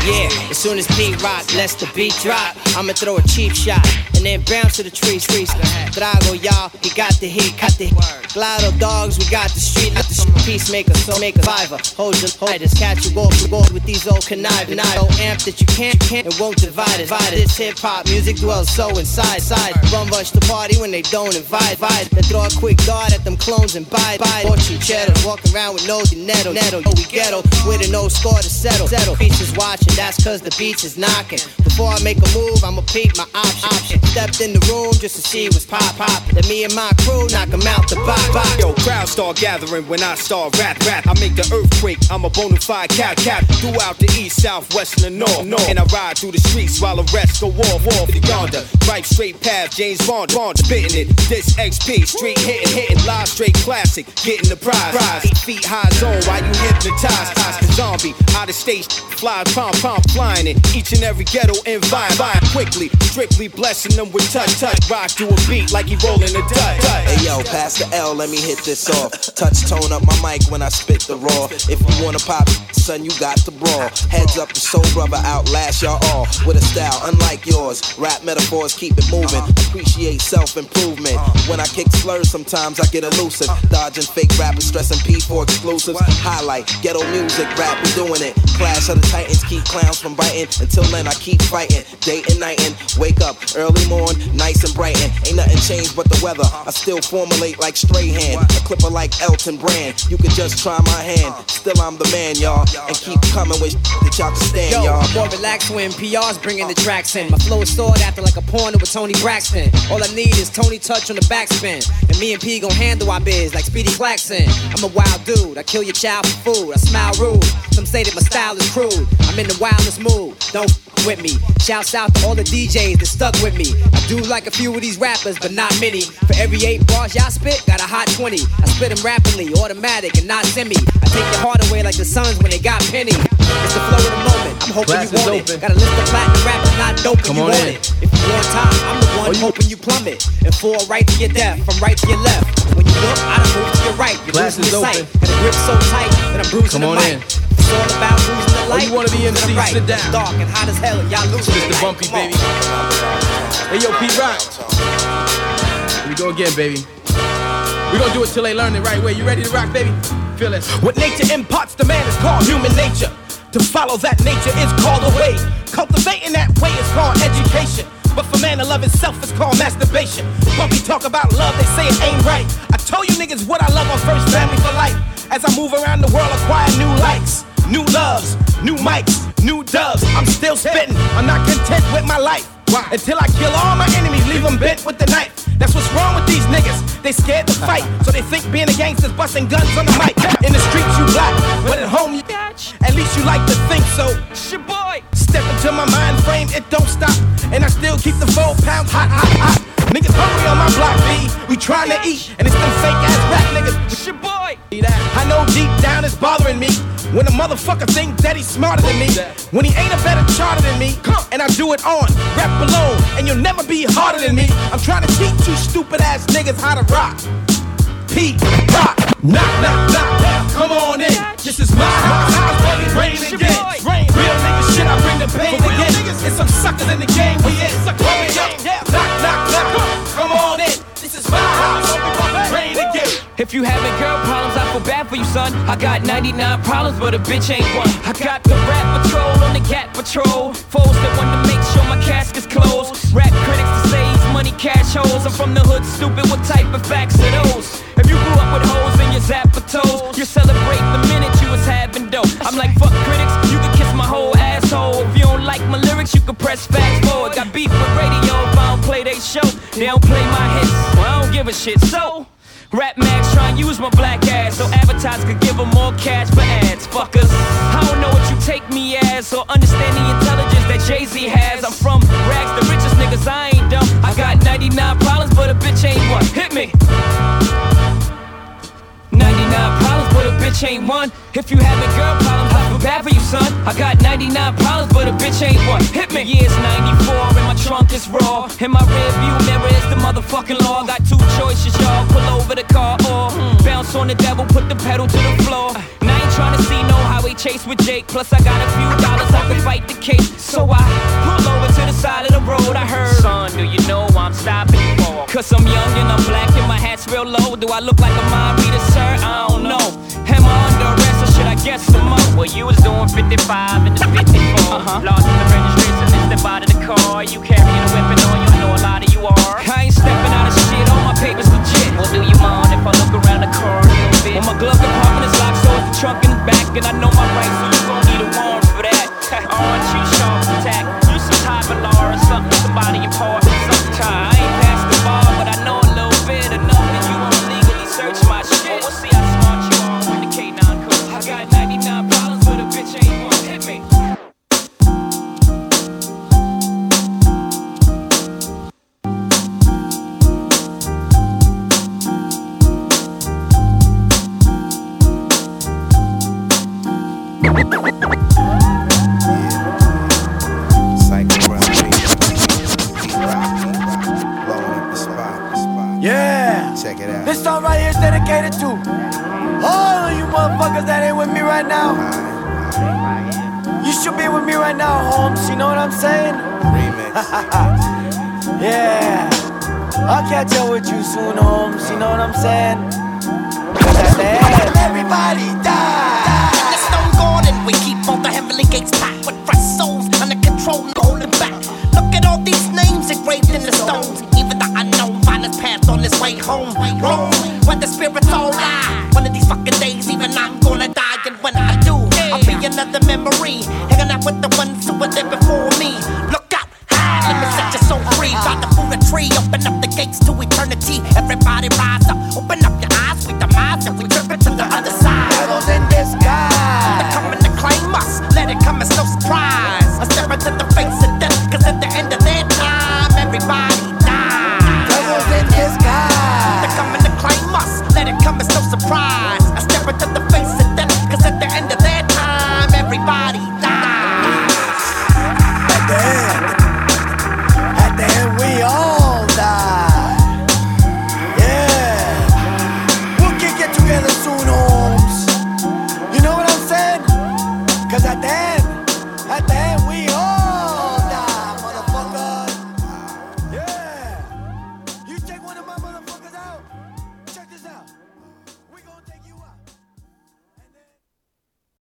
Yeah, as soon as Pete rock, lets the beat drop, I'ma throw a cheap shot and then bounce to the trees. trees. Drago, y'all, he got the heat, got the Glado dogs, we got the street, got the street. peacemaker, so make a fiver. Hold your hold just catch you off the board with these old conniving. So amp that you can't, can't, and won't. Divide it. This hip hop music dwells so inside, side. Run rush the party when they don't invite, invite. They throw a quick dart at them clones and buy, buy. Porchy cheddar, walk around with no nettle, nettle. Yo, we ghetto with a no score to settle, settle. Creatures watching, that's cause the beats is knocking. Before I make a move, I'ma peep my option. option. Stepped in the room just to see what's pop, pop. Then me and my crew knock 'em out the box, box. Yo, crowds start gathering when I start rap, rap. I make the earthquake. I'm a bona fide cat, cat. Throughout the east, south, west, and the north, north. And I ride through the streets while the rest go off, off yonder. Right straight path, James Bond, Bond, spitting it. This XP, street hitting, hitting, live straight classic, getting the prize. prize. Eight feet high zone while you hypnotized. Eyes zombie, out of stage, fly, pom, pom, flying it. Each and every ghetto environment, vibe quickly, strictly blessing them with touch, touch. Rock to a beat like he rolling a dut. Hey yo, pass the L, let me hit this off. Touch tone up my mic when I spit the raw. If you wanna pop, son, you got to brawl. Heads up, the soul brother outlast y'all all with a style unlike yours. Rap metaphors keep it moving. Appreciate self improvement. When I kick slurs, sometimes I get elusive. Dodging fake rappers, stressing P4 exclusives. Highlight ghetto music, rap, we doing it. Clash of the Titans keep clowns from biting. Until then, I keep fighting. Day and night and wake up early morn, nice and bright. And ain't nothing changed but the weather. I still formulate like Strahan, a clipper like Elton Brand. You can just try my hand. Still, I'm the man, y'all. And keep coming with that y'all can stand, y'all. I'm more relaxed when PR's bringing the tracks in. My flow is stored after like a porno with Toni Braxton. All I need is Tony touch on the backspin. And me and P gon' handle our biz like Speedy Claxton. I'm a wild dude, I kill your child for food. I smile rude. Some say that my style is crude. I'm in the wildest mood. Don't f- with me. Shouts out to all the DJs that stuck with me. I do like a few of these rappers, but not many. For every eight bars y'all spit, got a hot 20. I spit them rapidly, automatic, and not semi. I take your heart away like the Suns when they got Penny. It's the flow of the moment. I'm hoping Class you want open. it. Got a list of platinum rappers not dope Come you on want in. it. If you want time, I'm the one oh, hoping you plummet. And four right to your left, from right to your left. When you look, I done move to your right. You're Class losing is your sight. open. Got a grip so tight that I'm bruising Come the on mic. in. It's all about losing the Oh, you wanna be the MC, right. sit down. It's dark and hot as hell, and y'all losing Mr. the light. Bumpy, baby. Hey, yo, P Rock. Here we go again, baby. We gonna do it till they learn the right way. You ready to rock, baby? Feel this. What nature imparts to man is called human nature. To follow that nature is called a way. Cultivating that way is called education. But for man to love itself is called masturbation. Bumpy talk about love, they say it ain't right. I told you niggas what I love on First Family for Life. As I move around the world, acquire new likes, new loves, new mics, new dubs. I'm still spitting. I'm not content with my life. Why? Until I kill all my enemies, leave them bent with the knife. That's what's wrong with these niggas. They scared to fight, so they think being a gangster's busting guns on the mic. In the streets you black, but at home you At least you like to think so. Shit boy. Step into my mind frame, it don't stop, and I still keep the four pounds hot, hot, hot. Niggas hungry on my block, B. We trying to eat, and it's them fake ass rap niggas. It's your boy. I know deep down it's bothering me when a motherfucker thinks that he's smarter than me. When he ain't a better charter than me, and I do it on rap alone, and you'll never be harder than me. I'm trying to teach you stupid ass niggas how to rock. Pete, rock, knock, knock, knock. Come on in. This is my house. Rain again. Real nigga shit, I bring the pain again. It's some suckers in the game we in. Knock, knock, knock. Come on in. This is my house. Rain again. If you having girl problems, I feel bad for you, son. I got 99 problems, but a bitch ain't one. I got the rap patrol on the cat patrol. Foes that want to make sure my casket's closed. Rap critics to say money cash holes. I'm from the hood, stupid. What type of facts are those? If you grew up with hoes in your zapper toes, you celebrate the minute you was having dough. I'm like, fuck critics, you can kiss my whole asshole. If you don't like my lyrics, you can press fast forward. Got beef with radio if I don't play they show. They don't play my hits, well, I don't give a shit. So. Rap Max try use my black ass so advertisers could give them more cash for ads. Fuckers, I don't know what you take me as or understand the intelligence that Jay Z has. I'm from rags, the richest niggas, I ain't dumb. I got 99 problems, but a bitch ain't one. Hit me. 99 problems, but a bitch ain't one. If you having girl problems, I feel bad for you, son. I got 99 problems, but a bitch ain't one. Hit me. Years 94, and my trunk is raw. In my rear view mirror is the motherfucking law. Got two choices, y'all. Pull over the car or bounce on the devil, put the pedal to the floor. And I ain't trying to see no highway chase with Jake. Plus, I got a few dollars, I can fight the case. So I pull over to the side of the road. I heard, son, do you know I'm stopping for? Cause I'm young and I'm black and my hat's real low. Do I look like a mind reader, sir? I don't know. Well, you was doing 55 and the 54.